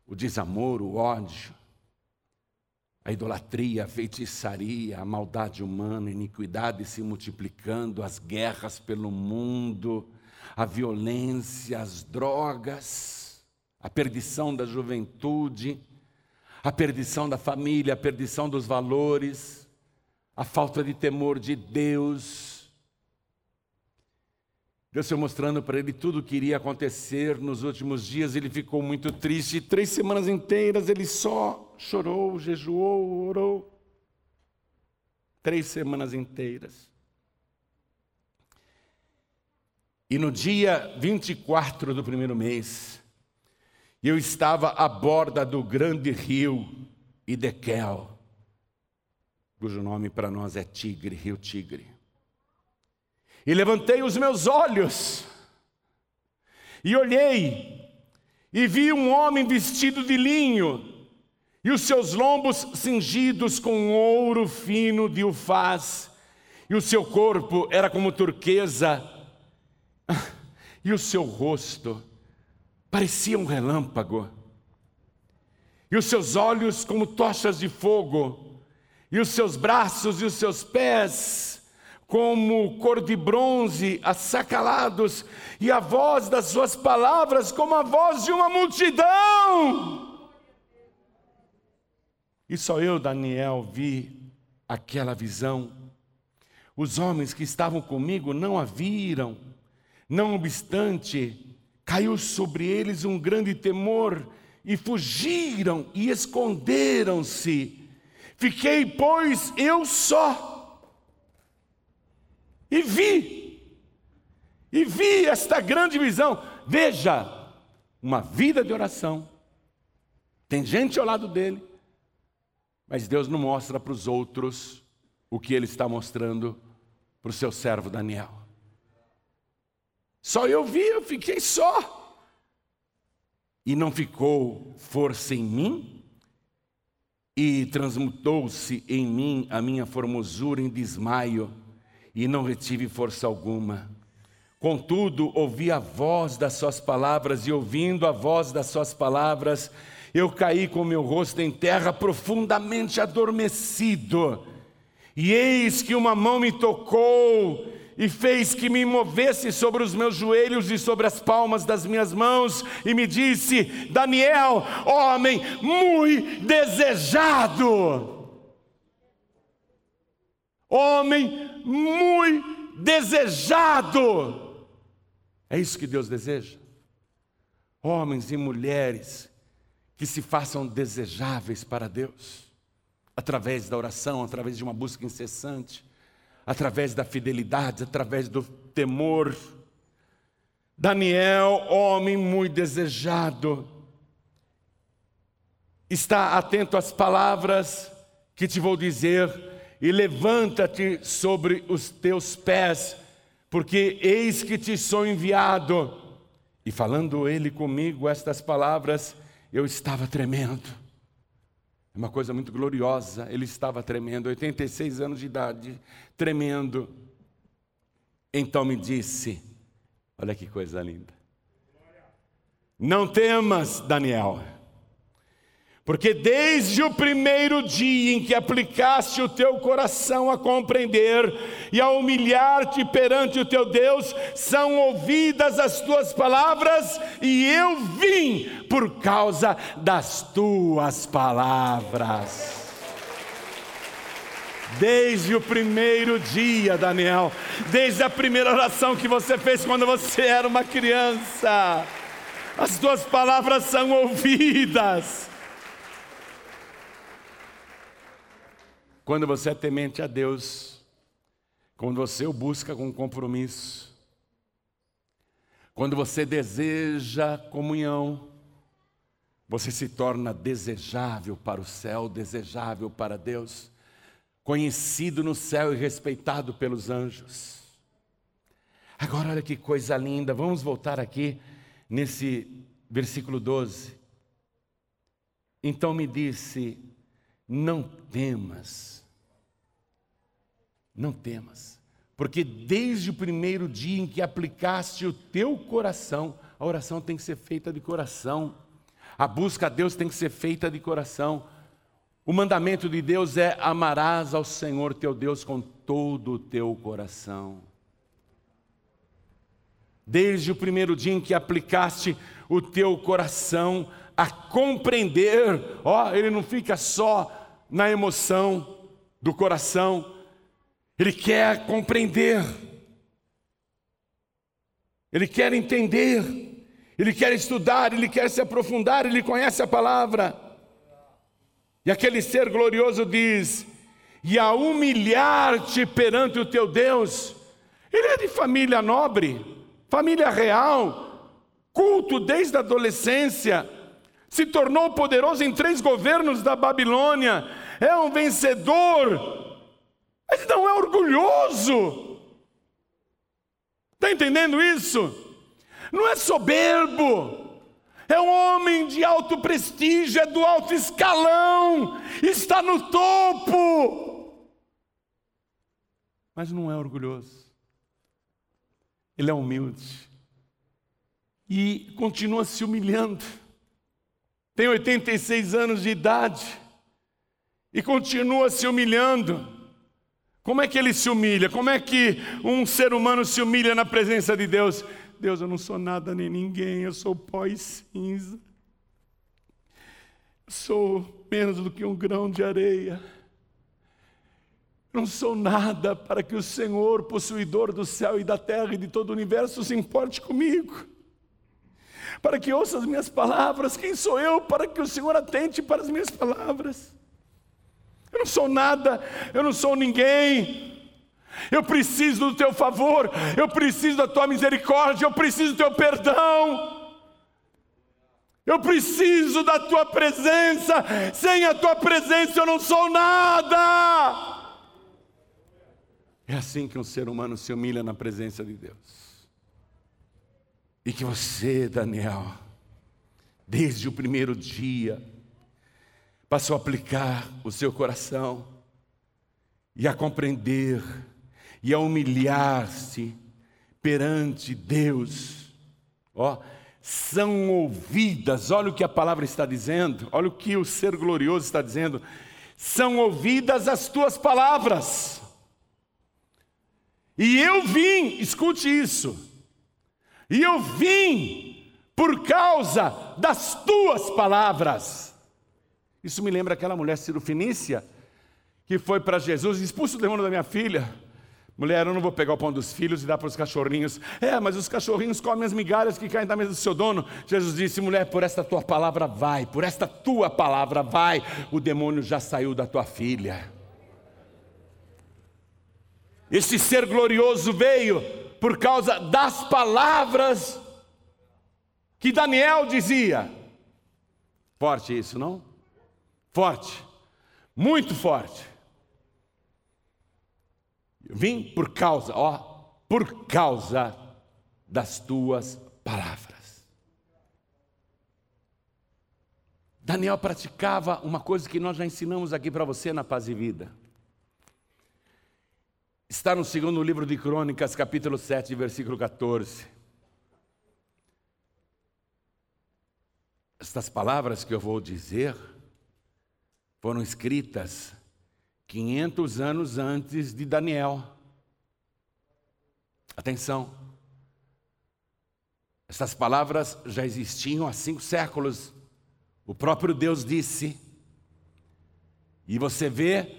o desamor, o ódio, a idolatria, a feitiçaria, a maldade humana, a iniquidade se multiplicando, as guerras pelo mundo, a violência, as drogas, a perdição da juventude, a perdição da família, a perdição dos valores, a falta de temor de Deus, Deus foi mostrando para ele tudo o que iria acontecer nos últimos dias. Ele ficou muito triste. Três semanas inteiras ele só chorou, jejuou, orou. Três semanas inteiras. E no dia 24 do primeiro mês, eu estava à borda do grande rio Idequel, cujo nome para nós é Tigre, Rio Tigre. E levantei os meus olhos e olhei, e vi um homem vestido de linho, e os seus lombos cingidos com ouro fino de ufaz, e o seu corpo era como turquesa, e o seu rosto parecia um relâmpago, e os seus olhos como tochas de fogo, e os seus braços e os seus pés como cor de bronze, assacalados, e a voz das suas palavras como a voz de uma multidão. E só eu, Daniel, vi aquela visão. Os homens que estavam comigo não a viram. Não obstante, caiu sobre eles um grande temor e fugiram e esconderam-se. Fiquei, pois, eu só e vi, e vi esta grande visão. Veja, uma vida de oração. Tem gente ao lado dele, mas Deus não mostra para os outros o que ele está mostrando para o seu servo Daniel. Só eu vi, eu fiquei só. E não ficou força em mim, e transmutou-se em mim a minha formosura em desmaio e não retive força alguma. Contudo, ouvi a voz das suas palavras, e ouvindo a voz das suas palavras, eu caí com meu rosto em terra profundamente adormecido. E eis que uma mão me tocou e fez que me movesse sobre os meus joelhos e sobre as palmas das minhas mãos, e me disse: Daniel, homem muito desejado, homem muito desejado. É isso que Deus deseja? Homens e mulheres que se façam desejáveis para Deus, através da oração, através de uma busca incessante através da fidelidade, através do temor. Daniel, homem muito desejado, está atento às palavras que te vou dizer e levanta-te sobre os teus pés, porque eis que te sou enviado. E falando ele comigo estas palavras, eu estava tremendo. É uma coisa muito gloriosa. Ele estava tremendo, 86 anos de idade, tremendo. Então me disse: Olha que coisa linda. Não temas, Daniel. Porque desde o primeiro dia em que aplicaste o teu coração a compreender e a humilhar-te perante o teu Deus, são ouvidas as tuas palavras, e eu vim por causa das tuas palavras. Desde o primeiro dia, Daniel, desde a primeira oração que você fez quando você era uma criança, as tuas palavras são ouvidas Quando você é temente a Deus, quando você o busca com compromisso, quando você deseja comunhão, você se torna desejável para o céu, desejável para Deus, conhecido no céu e respeitado pelos anjos. Agora, olha que coisa linda, vamos voltar aqui nesse versículo 12. Então me disse: Não temas, não temas, porque desde o primeiro dia em que aplicaste o teu coração, a oração tem que ser feita de coração, a busca a Deus tem que ser feita de coração. O mandamento de Deus é: amarás ao Senhor teu Deus com todo o teu coração. Desde o primeiro dia em que aplicaste o teu coração a compreender, ó, ele não fica só na emoção do coração, ele quer compreender, ele quer entender, ele quer estudar, ele quer se aprofundar, ele conhece a palavra. E aquele ser glorioso diz: e a humilhar-te perante o teu Deus. Ele é de família nobre, família real, culto desde a adolescência, se tornou poderoso em três governos da Babilônia, é um vencedor mas não é orgulhoso. Está entendendo isso? Não é soberbo. É um homem de alto prestígio, é do alto escalão, está no topo. Mas não é orgulhoso. Ele é humilde. E continua se humilhando. Tem 86 anos de idade. E continua se humilhando. Como é que ele se humilha? Como é que um ser humano se humilha na presença de Deus? Deus, eu não sou nada nem ninguém, eu sou pó e cinza. Sou menos do que um grão de areia. Não sou nada para que o Senhor, possuidor do céu e da terra e de todo o universo, se importe comigo. Para que ouça as minhas palavras, quem sou eu para que o Senhor atente para as minhas palavras? Eu não sou nada, eu não sou ninguém. Eu preciso do teu favor, eu preciso da tua misericórdia, eu preciso do teu perdão. Eu preciso da tua presença. Sem a tua presença eu não sou nada. É assim que um ser humano se humilha na presença de Deus. E que você, Daniel, desde o primeiro dia, passou a aplicar o seu coração e a compreender e a humilhar-se perante Deus. Ó, são ouvidas, olha o que a palavra está dizendo, olha o que o ser glorioso está dizendo. São ouvidas as tuas palavras. E eu vim, escute isso, e eu vim por causa das tuas palavras. Isso me lembra aquela mulher cirofinícia que foi para Jesus, expulsa o demônio da minha filha. Mulher, eu não vou pegar o pão dos filhos e dar para os cachorrinhos. É, mas os cachorrinhos comem as migalhas que caem da mesa do seu dono. Jesus disse: mulher, por esta tua palavra vai, por esta tua palavra vai. O demônio já saiu da tua filha. Esse ser glorioso veio por causa das palavras que Daniel dizia. Forte isso, não? Forte, muito forte. Vim por causa, ó, por causa das tuas palavras. Daniel praticava uma coisa que nós já ensinamos aqui para você na Paz e Vida. Está no segundo livro de Crônicas, capítulo 7, versículo 14. Estas palavras que eu vou dizer foram escritas 500 anos antes de Daniel. Atenção. Essas palavras já existiam há cinco séculos. O próprio Deus disse. E você vê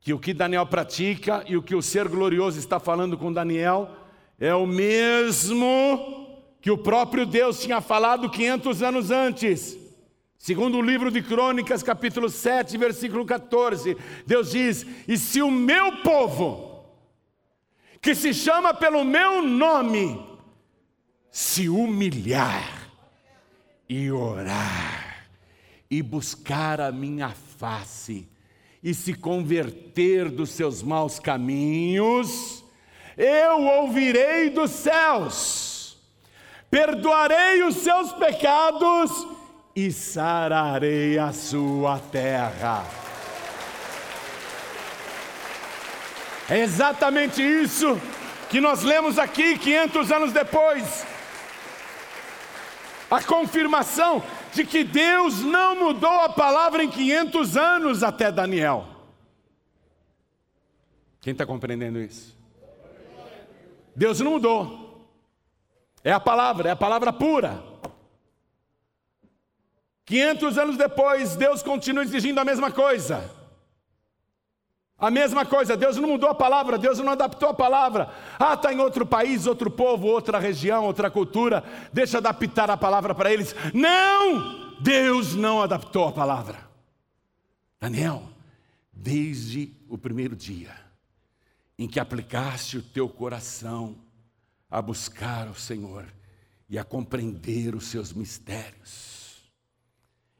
que o que Daniel pratica e o que o ser glorioso está falando com Daniel é o mesmo que o próprio Deus tinha falado 500 anos antes. Segundo o livro de Crônicas, capítulo 7, versículo 14, Deus diz: E se o meu povo, que se chama pelo meu nome, se humilhar e orar e buscar a minha face e se converter dos seus maus caminhos, eu ouvirei dos céus, perdoarei os seus pecados e sararei a sua terra. É exatamente isso que nós lemos aqui 500 anos depois. A confirmação de que Deus não mudou a palavra em 500 anos até Daniel. Quem está compreendendo isso? Deus não mudou. É a palavra, é a palavra pura. 500 anos depois, Deus continua exigindo a mesma coisa. A mesma coisa, Deus não mudou a palavra, Deus não adaptou a palavra. Ah, está em outro país, outro povo, outra região, outra cultura, deixa adaptar a palavra para eles. Não! Deus não adaptou a palavra. Daniel, desde o primeiro dia em que aplicaste o teu coração a buscar o Senhor e a compreender os seus mistérios,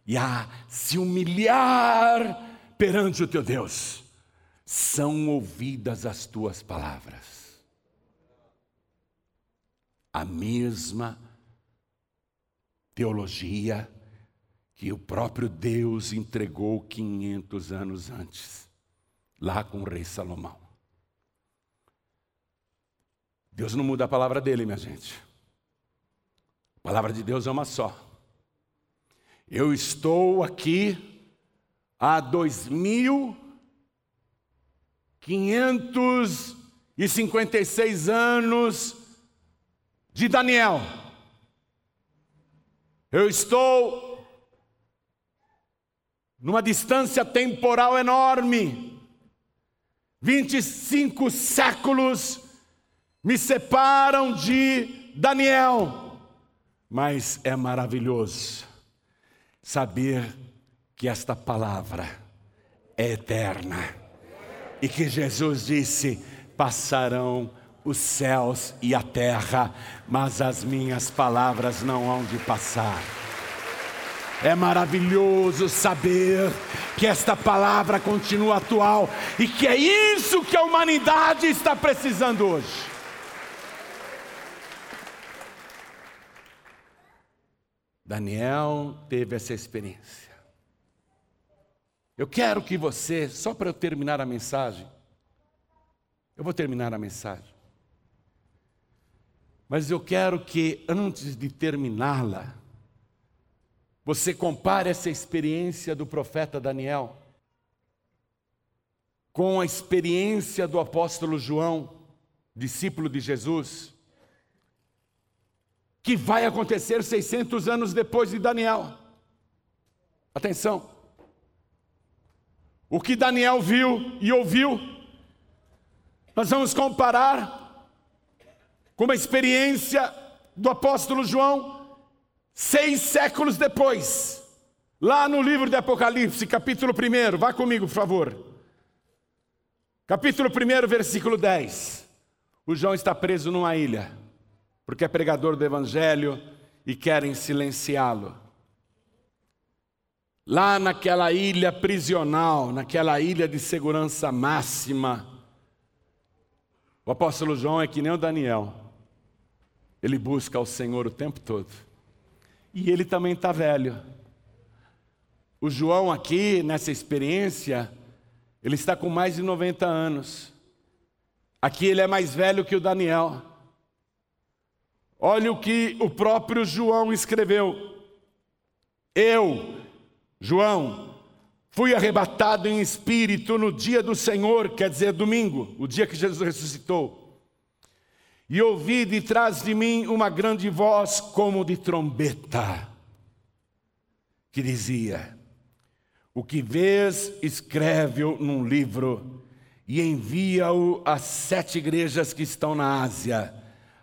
e a se humilhar perante o teu Deus, são ouvidas as tuas palavras. A mesma teologia que o próprio Deus entregou 500 anos antes, lá com o rei Salomão. Deus não muda a palavra dele, minha gente. A palavra de Deus é uma só. Eu estou aqui há 2.556 anos de Daniel. Eu estou numa distância temporal enorme. 25 séculos me separam de Daniel, mas é maravilhoso saber que esta palavra é eterna e que Jesus disse: passarão os céus e a terra, mas as minhas palavras não hão de passar. É maravilhoso saber que esta palavra continua atual e que é isso que a humanidade está precisando hoje. Daniel teve essa experiência. Eu quero que você, só para eu terminar a mensagem, eu vou terminar a mensagem. Mas eu quero que antes de terminá-la, você compare essa experiência do profeta Daniel com a experiência do apóstolo João discípulo de Jesus, que vai acontecer 600 anos depois de Daniel. Atenção. O que Daniel viu e ouviu, nós vamos comparar com uma experiência do apóstolo João, seis séculos depois, lá no livro de Apocalipse, capítulo 1. Vá comigo, por favor. Capítulo 1, versículo 10. O João está preso numa ilha, porque é pregador do evangelho e querem silenciá-lo lá naquela ilha prisional, naquela ilha de segurança máxima. O apóstolo João é que nem o Daniel, ele busca o Senhor o tempo todo. E ele também está velho. O João, aqui, nessa experiência, ele está com mais de 90 anos. Aqui ele é mais velho que o Daniel. Olha o que o próprio João escreveu. Eu, João, fui arrebatado em espírito no dia do Senhor, quer dizer, domingo, o dia que Jesus ressuscitou. E ouvi de trás de mim uma grande voz como de trombeta, que dizia: O que vês, escreve-o num livro e envia-o às sete igrejas que estão na Ásia: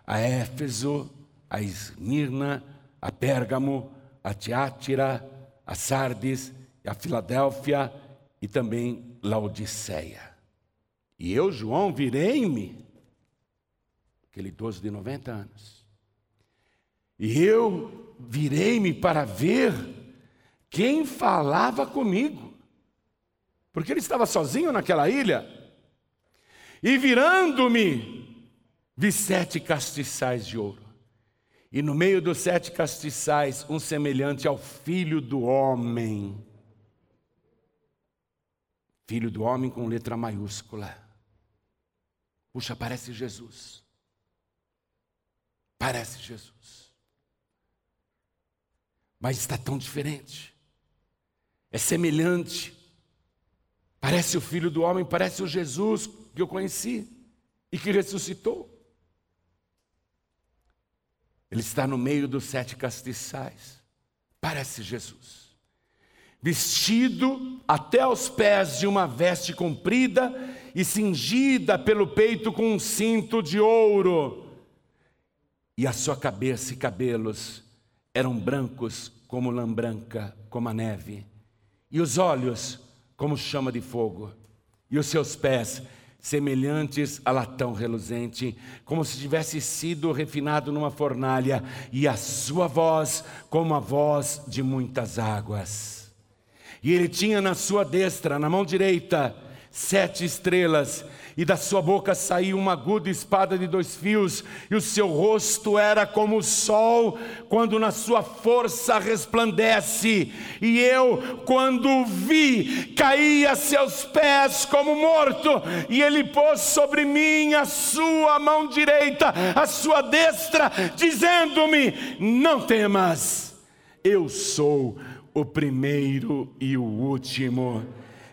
a Éfeso, a Esmirna, a Pérgamo, a Tiátira, a Sardes, a Filadélfia e também Laodiceia. E eu, João, virei-me, aquele idoso de 90 anos, e eu virei-me para ver quem falava comigo, porque ele estava sozinho naquela ilha, e virando-me, vi sete castiçais de ouro e no meio dos sete castiçais, um semelhante ao filho do homem. Filho do homem com letra maiúscula. Puxa, parece Jesus. Parece Jesus. Mas está tão diferente. É semelhante. Parece o filho do homem, parece o Jesus que eu conheci e que ressuscitou. Ele está no meio dos sete castiçais. Parece Jesus. Vestido até aos pés de uma veste comprida e cingida pelo peito com um cinto de ouro. E a sua cabeça e cabelos eram brancos como lã branca, como a neve. E os olhos como chama de fogo. E os seus pés semelhantes a latão reluzente, como se tivesse sido refinado numa fornalha, e a sua voz como a voz de muitas águas. E ele tinha na sua destra, na mão direita, sete estrelas, e da sua boca saía uma aguda espada de dois fios, e o seu rosto era como o sol, quando na sua força resplandece. E eu, quando o vi, caí a seus pés como morto, e ele pôs sobre mim a sua mão direita, a sua destra, dizendo-me: Não temas, eu sou o primeiro e o último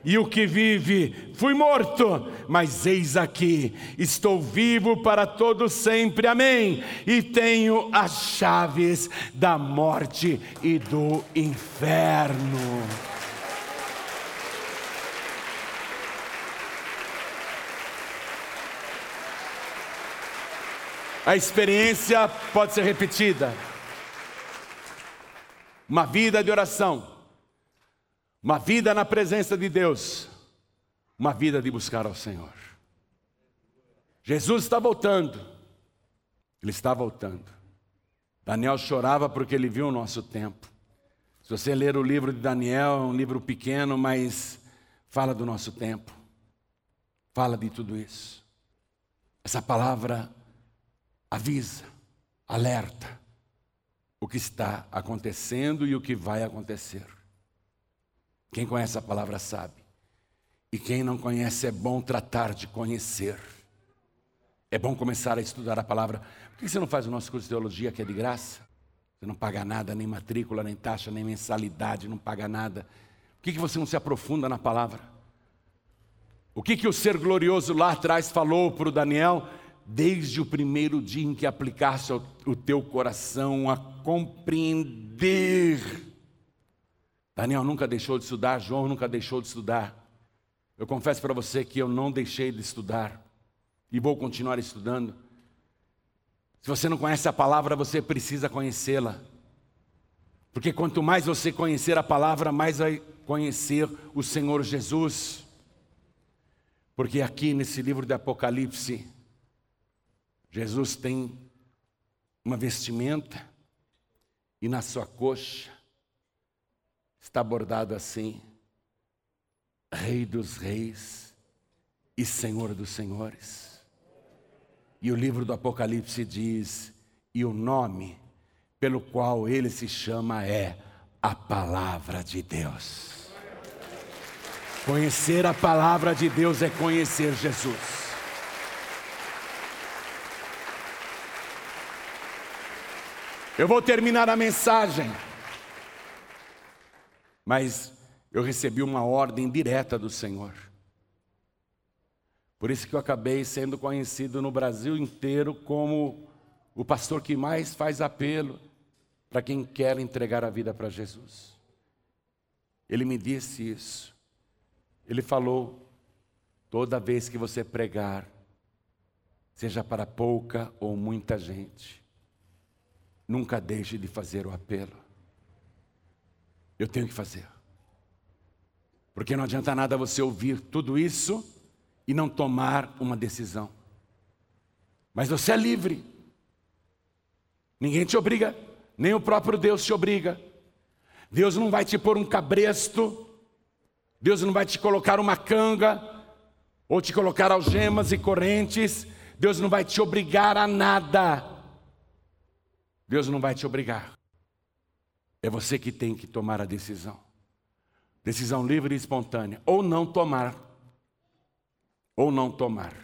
e o que vive, fui morto, mas eis aqui, estou vivo para todo sempre, amém. E tenho as chaves da morte e do inferno. A experiência pode ser repetida. Uma vida de oração uma vida na presença de Deus, uma vida de buscar ao Senhor. Jesus está voltando, ele está voltando. Daniel chorava porque ele viu o nosso tempo. Se você ler o livro de Daniel, é um livro pequeno, mas fala do nosso tempo, fala de tudo isso. Essa palavra avisa, alerta o que está acontecendo e o que vai acontecer. Quem conhece a palavra sabe. E quem não conhece é bom tratar de conhecer. É bom começar a estudar a palavra. Por que você não faz o nosso curso de teologia que é de graça? Você não paga nada, nem matrícula, nem taxa, nem mensalidade, não paga nada. Por que você não se aprofunda na palavra? O que, que o ser glorioso lá atrás falou para o Daniel? desde o primeiro dia em que aplicaste o teu coração a compreender. Daniel nunca deixou de estudar, João nunca deixou de estudar. Eu confesso para você que eu não deixei de estudar e vou continuar estudando. Se você não conhece a palavra, você precisa conhecê-la. Porque quanto mais você conhecer a palavra, mais vai conhecer o Senhor Jesus. Porque aqui nesse livro de Apocalipse, Jesus tem uma vestimenta e na sua coxa está bordado assim: Rei dos Reis e Senhor dos Senhores. E o livro do Apocalipse diz: e o nome pelo qual ele se chama é a Palavra de Deus. Conhecer a Palavra de Deus é conhecer Jesus. Eu vou terminar a mensagem. Mas eu recebi uma ordem direta do Senhor. Por isso que eu acabei sendo conhecido no Brasil inteiro como o pastor que mais faz apelo para quem quer entregar a vida para Jesus. Ele me disse isso. Ele falou: toda vez que você pregar, seja para pouca ou muita gente, Nunca deixe de fazer o apelo. Eu tenho que fazer. Porque não adianta nada você ouvir tudo isso e não tomar uma decisão. Mas você é livre. Ninguém te obriga, nem o próprio Deus te obriga. Deus não vai te pôr um cabresto, Deus não vai te colocar uma canga, ou te colocar algemas e correntes, Deus não vai te obrigar a nada. Deus não vai te obrigar. É você que tem que tomar a decisão. Decisão livre e espontânea. Ou não tomar. Ou não tomar.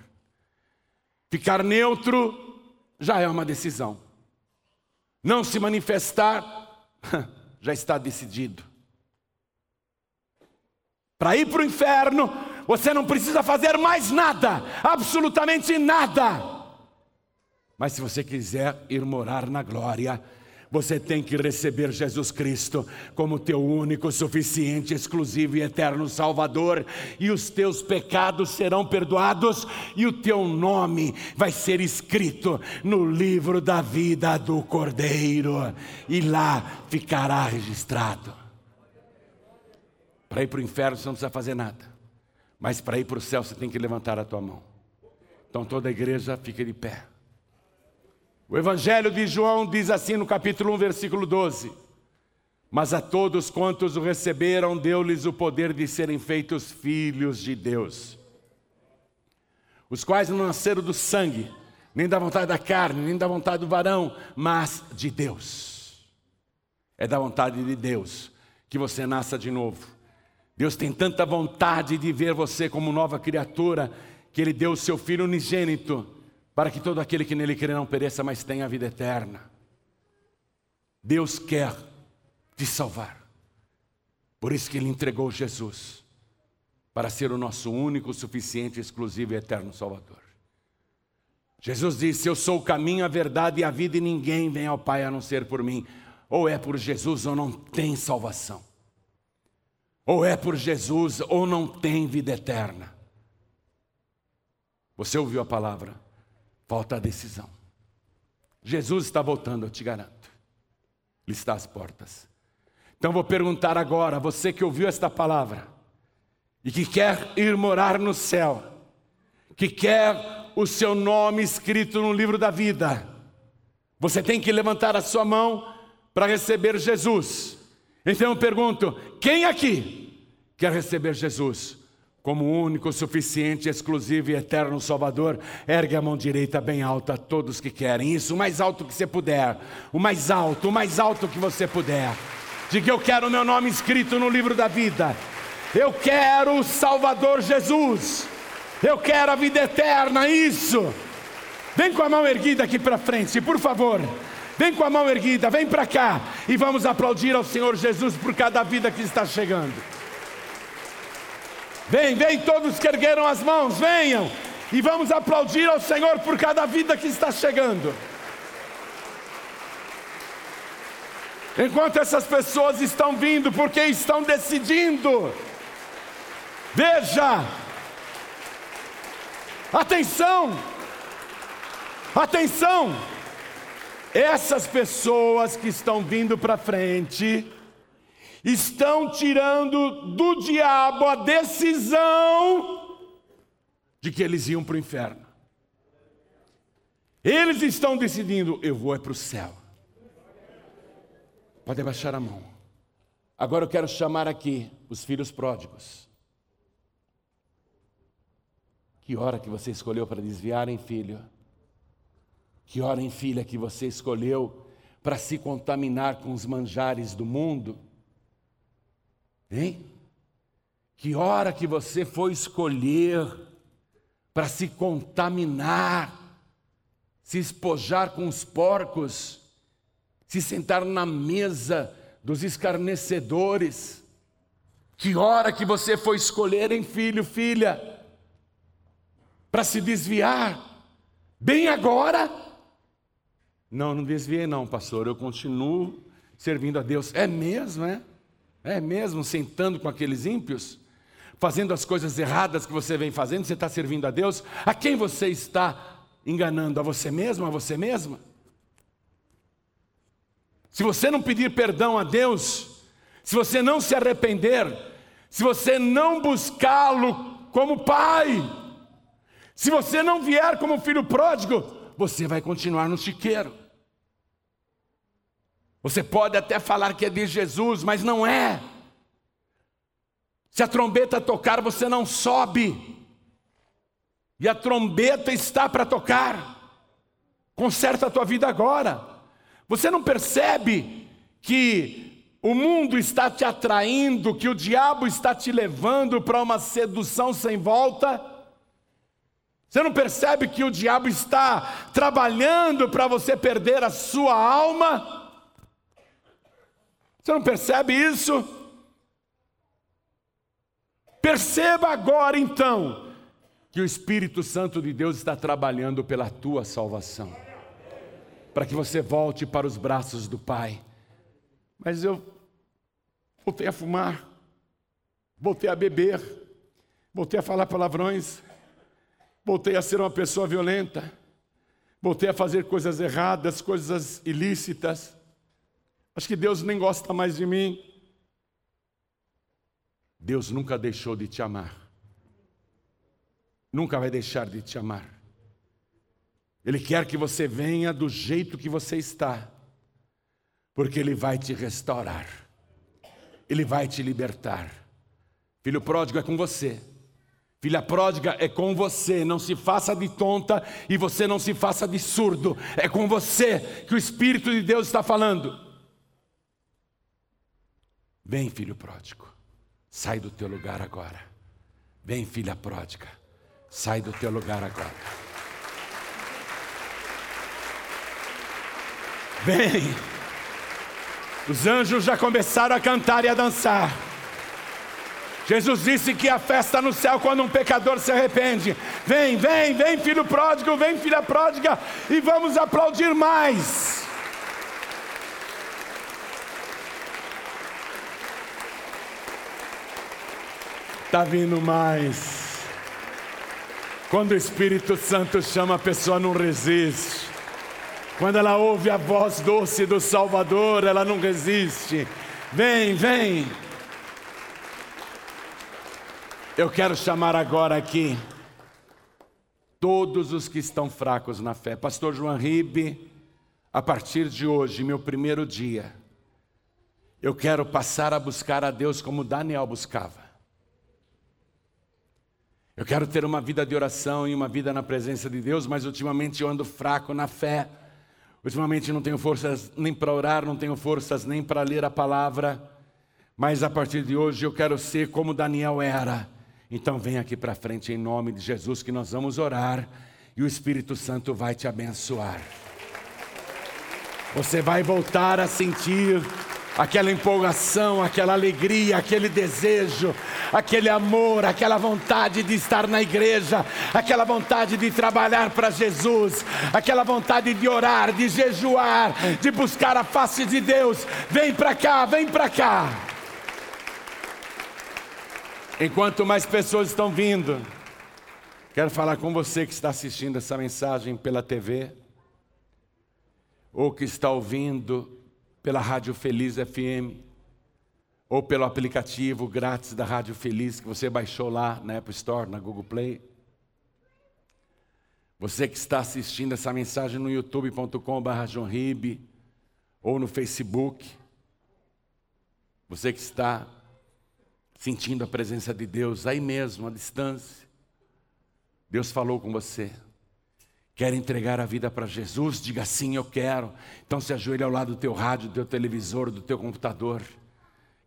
Ficar neutro já é uma decisão. Não se manifestar já está decidido. Para ir para o inferno, você não precisa fazer mais nada, absolutamente nada. Mas se você quiser ir morar na glória, você tem que receber Jesus Cristo como teu único, suficiente, exclusivo e eterno Salvador, e os teus pecados serão perdoados, e o teu nome vai ser escrito no livro da vida do Cordeiro, e lá ficará registrado. Para ir para o inferno você não precisa fazer nada, mas para ir para o céu você tem que levantar a tua mão. Então toda a igreja fica de pé. O Evangelho de João diz assim no capítulo 1, versículo 12: Mas a todos quantos o receberam, deu-lhes o poder de serem feitos filhos de Deus, os quais não nasceram do sangue, nem da vontade da carne, nem da vontade do varão, mas de Deus. É da vontade de Deus que você nasça de novo. Deus tem tanta vontade de ver você como nova criatura, que Ele deu o seu Filho unigênito para que todo aquele que nele crê não pereça, mas tenha a vida eterna. Deus quer te salvar. Por isso que ele entregou Jesus para ser o nosso único, suficiente, exclusivo e eterno Salvador. Jesus disse: Eu sou o caminho, a verdade e a vida, e ninguém vem ao Pai a não ser por mim. Ou é por Jesus ou não tem salvação. Ou é por Jesus ou não tem vida eterna. Você ouviu a palavra? Falta a decisão. Jesus está voltando, eu te garanto. Ele está às portas. Então vou perguntar agora, você que ouviu esta palavra e que quer ir morar no céu, que quer o seu nome escrito no livro da vida, você tem que levantar a sua mão para receber Jesus. Então eu pergunto: quem aqui quer receber Jesus? Como único, suficiente, exclusivo e eterno Salvador, ergue a mão direita bem alta, todos que querem. Isso, o mais alto que você puder. O mais alto, o mais alto que você puder. Diga: Eu quero o meu nome escrito no livro da vida. Eu quero o Salvador Jesus. Eu quero a vida eterna. Isso. Vem com a mão erguida aqui para frente, por favor. Vem com a mão erguida, vem para cá e vamos aplaudir ao Senhor Jesus por cada vida que está chegando. Vem, vem todos que ergueram as mãos, venham. e vamos aplaudir ao Senhor por cada vida que está chegando. Enquanto essas pessoas estão vindo, porque estão decidindo. Veja, atenção, atenção, essas pessoas que estão vindo para frente, estão tirando do diabo a decisão de que eles iam para o inferno. Eles estão decidindo, eu vou é para o céu. Pode baixar a mão. Agora eu quero chamar aqui os filhos pródigos. Que hora que você escolheu para desviar, hein, filho? Que hora, hein, filha, que você escolheu para se contaminar com os manjares do mundo? Hein? Que hora que você foi escolher para se contaminar, se espojar com os porcos? se sentar na mesa dos escarnecedores. Que hora que você foi escolher, hein, filho, filha, para se desviar? Bem agora? Não, não desviei, não, pastor. Eu continuo servindo a Deus. É mesmo, é? É mesmo, sentando com aqueles ímpios? Fazendo as coisas erradas que você vem fazendo, você está servindo a Deus? A quem você está enganando? A você mesmo, a você mesma? Se você não pedir perdão a Deus, se você não se arrepender, se você não buscá-lo como pai, se você não vier como filho pródigo, você vai continuar no chiqueiro. Você pode até falar que é de Jesus, mas não é. Se a trombeta tocar, você não sobe. E a trombeta está para tocar. Conserta a tua vida agora. Você não percebe que o mundo está te atraindo, que o diabo está te levando para uma sedução sem volta? Você não percebe que o diabo está trabalhando para você perder a sua alma? Você não percebe isso? Perceba agora então que o Espírito Santo de Deus está trabalhando pela tua salvação para que você volte para os braços do Pai. Mas eu voltei a fumar, voltei a beber, voltei a falar palavrões, voltei a ser uma pessoa violenta, voltei a fazer coisas erradas, coisas ilícitas. Acho que Deus nem gosta mais de mim. Deus nunca deixou de te amar. Nunca vai deixar de te amar. Ele quer que você venha do jeito que você está, porque Ele vai te restaurar, Ele vai te libertar. Filho pródigo é com você, filha pródiga é com você. Não se faça de tonta e você não se faça de surdo, é com você que o Espírito de Deus está falando. Vem, filho pródigo, sai do teu lugar agora. Vem, filha pródiga, sai do teu lugar agora. Vem. Os anjos já começaram a cantar e a dançar. Jesus disse que a festa no céu quando um pecador se arrepende. Vem, vem, vem, filho pródigo, vem, filha pródiga, e vamos aplaudir mais. Está vindo mais. Quando o Espírito Santo chama, a pessoa não resiste. Quando ela ouve a voz doce do Salvador, ela não resiste. Vem, vem. Eu quero chamar agora aqui todos os que estão fracos na fé. Pastor João Ribe, a partir de hoje, meu primeiro dia, eu quero passar a buscar a Deus como Daniel buscava. Eu quero ter uma vida de oração e uma vida na presença de Deus, mas ultimamente eu ando fraco na fé. Ultimamente não tenho forças nem para orar, não tenho forças nem para ler a palavra, mas a partir de hoje eu quero ser como Daniel era. Então vem aqui para frente em nome de Jesus que nós vamos orar e o Espírito Santo vai te abençoar. Você vai voltar a sentir aquela empolgação, aquela alegria, aquele desejo, aquele amor, aquela vontade de estar na igreja, aquela vontade de trabalhar para Jesus, aquela vontade de orar, de jejuar, de buscar a face de Deus. Vem para cá, vem para cá. Enquanto mais pessoas estão vindo, quero falar com você que está assistindo essa mensagem pela TV ou que está ouvindo pela Rádio Feliz FM, ou pelo aplicativo grátis da Rádio Feliz que você baixou lá na Apple Store, na Google Play. Você que está assistindo essa mensagem no youtube.com.br ou no Facebook. Você que está sentindo a presença de Deus aí mesmo, à distância. Deus falou com você. Quer entregar a vida para Jesus? Diga sim, eu quero. Então se ajoelhe ao lado do teu rádio, do teu televisor, do teu computador.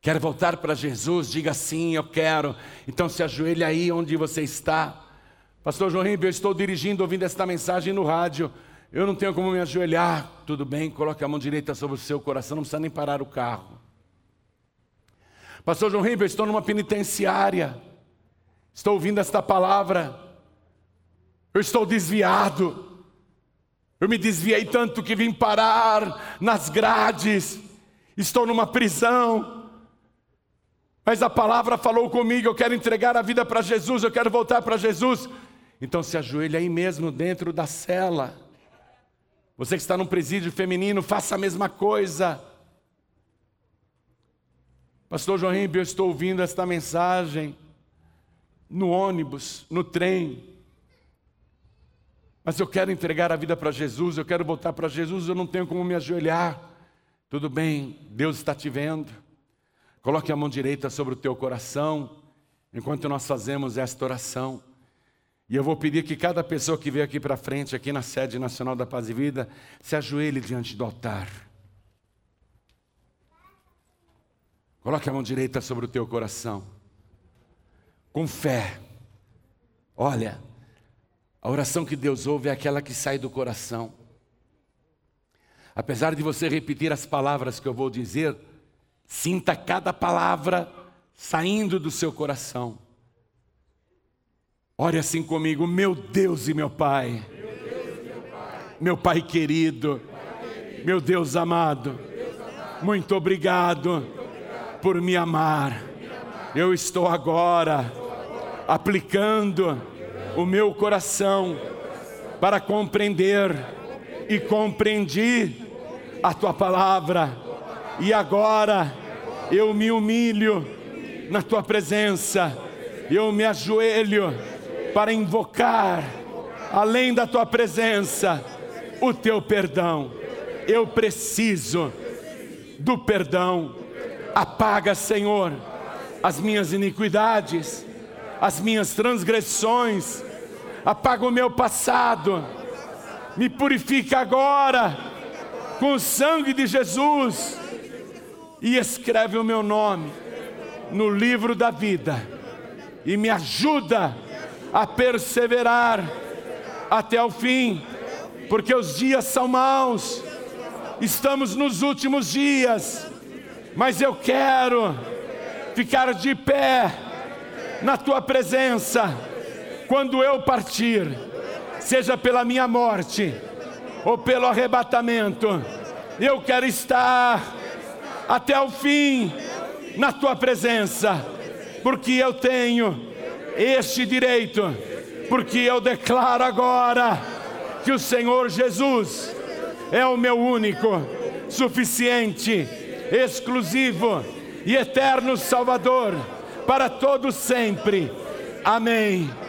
Quer voltar para Jesus? Diga sim, eu quero. Então se ajoelhe aí onde você está. Pastor João Ribeiro, eu estou dirigindo, ouvindo esta mensagem no rádio. Eu não tenho como me ajoelhar. Tudo bem, coloque a mão direita sobre o seu coração, não precisa nem parar o carro. Pastor João Ribeiro, eu estou numa penitenciária. Estou ouvindo esta palavra. Eu estou desviado. Eu me desviei tanto que vim parar nas grades. Estou numa prisão. Mas a palavra falou comigo, eu quero entregar a vida para Jesus, eu quero voltar para Jesus. Então se ajoelhe aí mesmo dentro da cela. Você que está num presídio feminino, faça a mesma coisa. Pastor João Ribeiro, eu estou ouvindo esta mensagem no ônibus, no trem. Mas eu quero entregar a vida para Jesus, eu quero voltar para Jesus, eu não tenho como me ajoelhar. Tudo bem, Deus está te vendo. Coloque a mão direita sobre o teu coração, enquanto nós fazemos esta oração. E eu vou pedir que cada pessoa que veio aqui para frente, aqui na sede nacional da Paz e Vida, se ajoelhe diante do altar. Coloque a mão direita sobre o teu coração. Com fé. Olha, a oração que Deus ouve é aquela que sai do coração. Apesar de você repetir as palavras que eu vou dizer, sinta cada palavra saindo do seu coração. Ore assim comigo, meu Deus e meu Pai, meu Pai querido, meu Deus amado, muito obrigado por me amar. Eu estou agora aplicando o meu coração para compreender e compreendi a tua palavra. E agora eu me humilho na tua presença, eu me ajoelho para invocar, além da tua presença, o teu perdão. Eu preciso do perdão. Apaga, Senhor, as minhas iniquidades as minhas transgressões, apaga o meu passado, me purifica agora com o sangue de Jesus e escreve o meu nome no livro da vida e me ajuda a perseverar até o fim, porque os dias são maus, estamos nos últimos dias, mas eu quero ficar de pé na tua presença, quando eu partir, seja pela minha morte ou pelo arrebatamento, eu quero estar até o fim na tua presença, porque eu tenho este direito, porque eu declaro agora que o Senhor Jesus é o meu único, suficiente, exclusivo e eterno Salvador para todos sempre. Amém.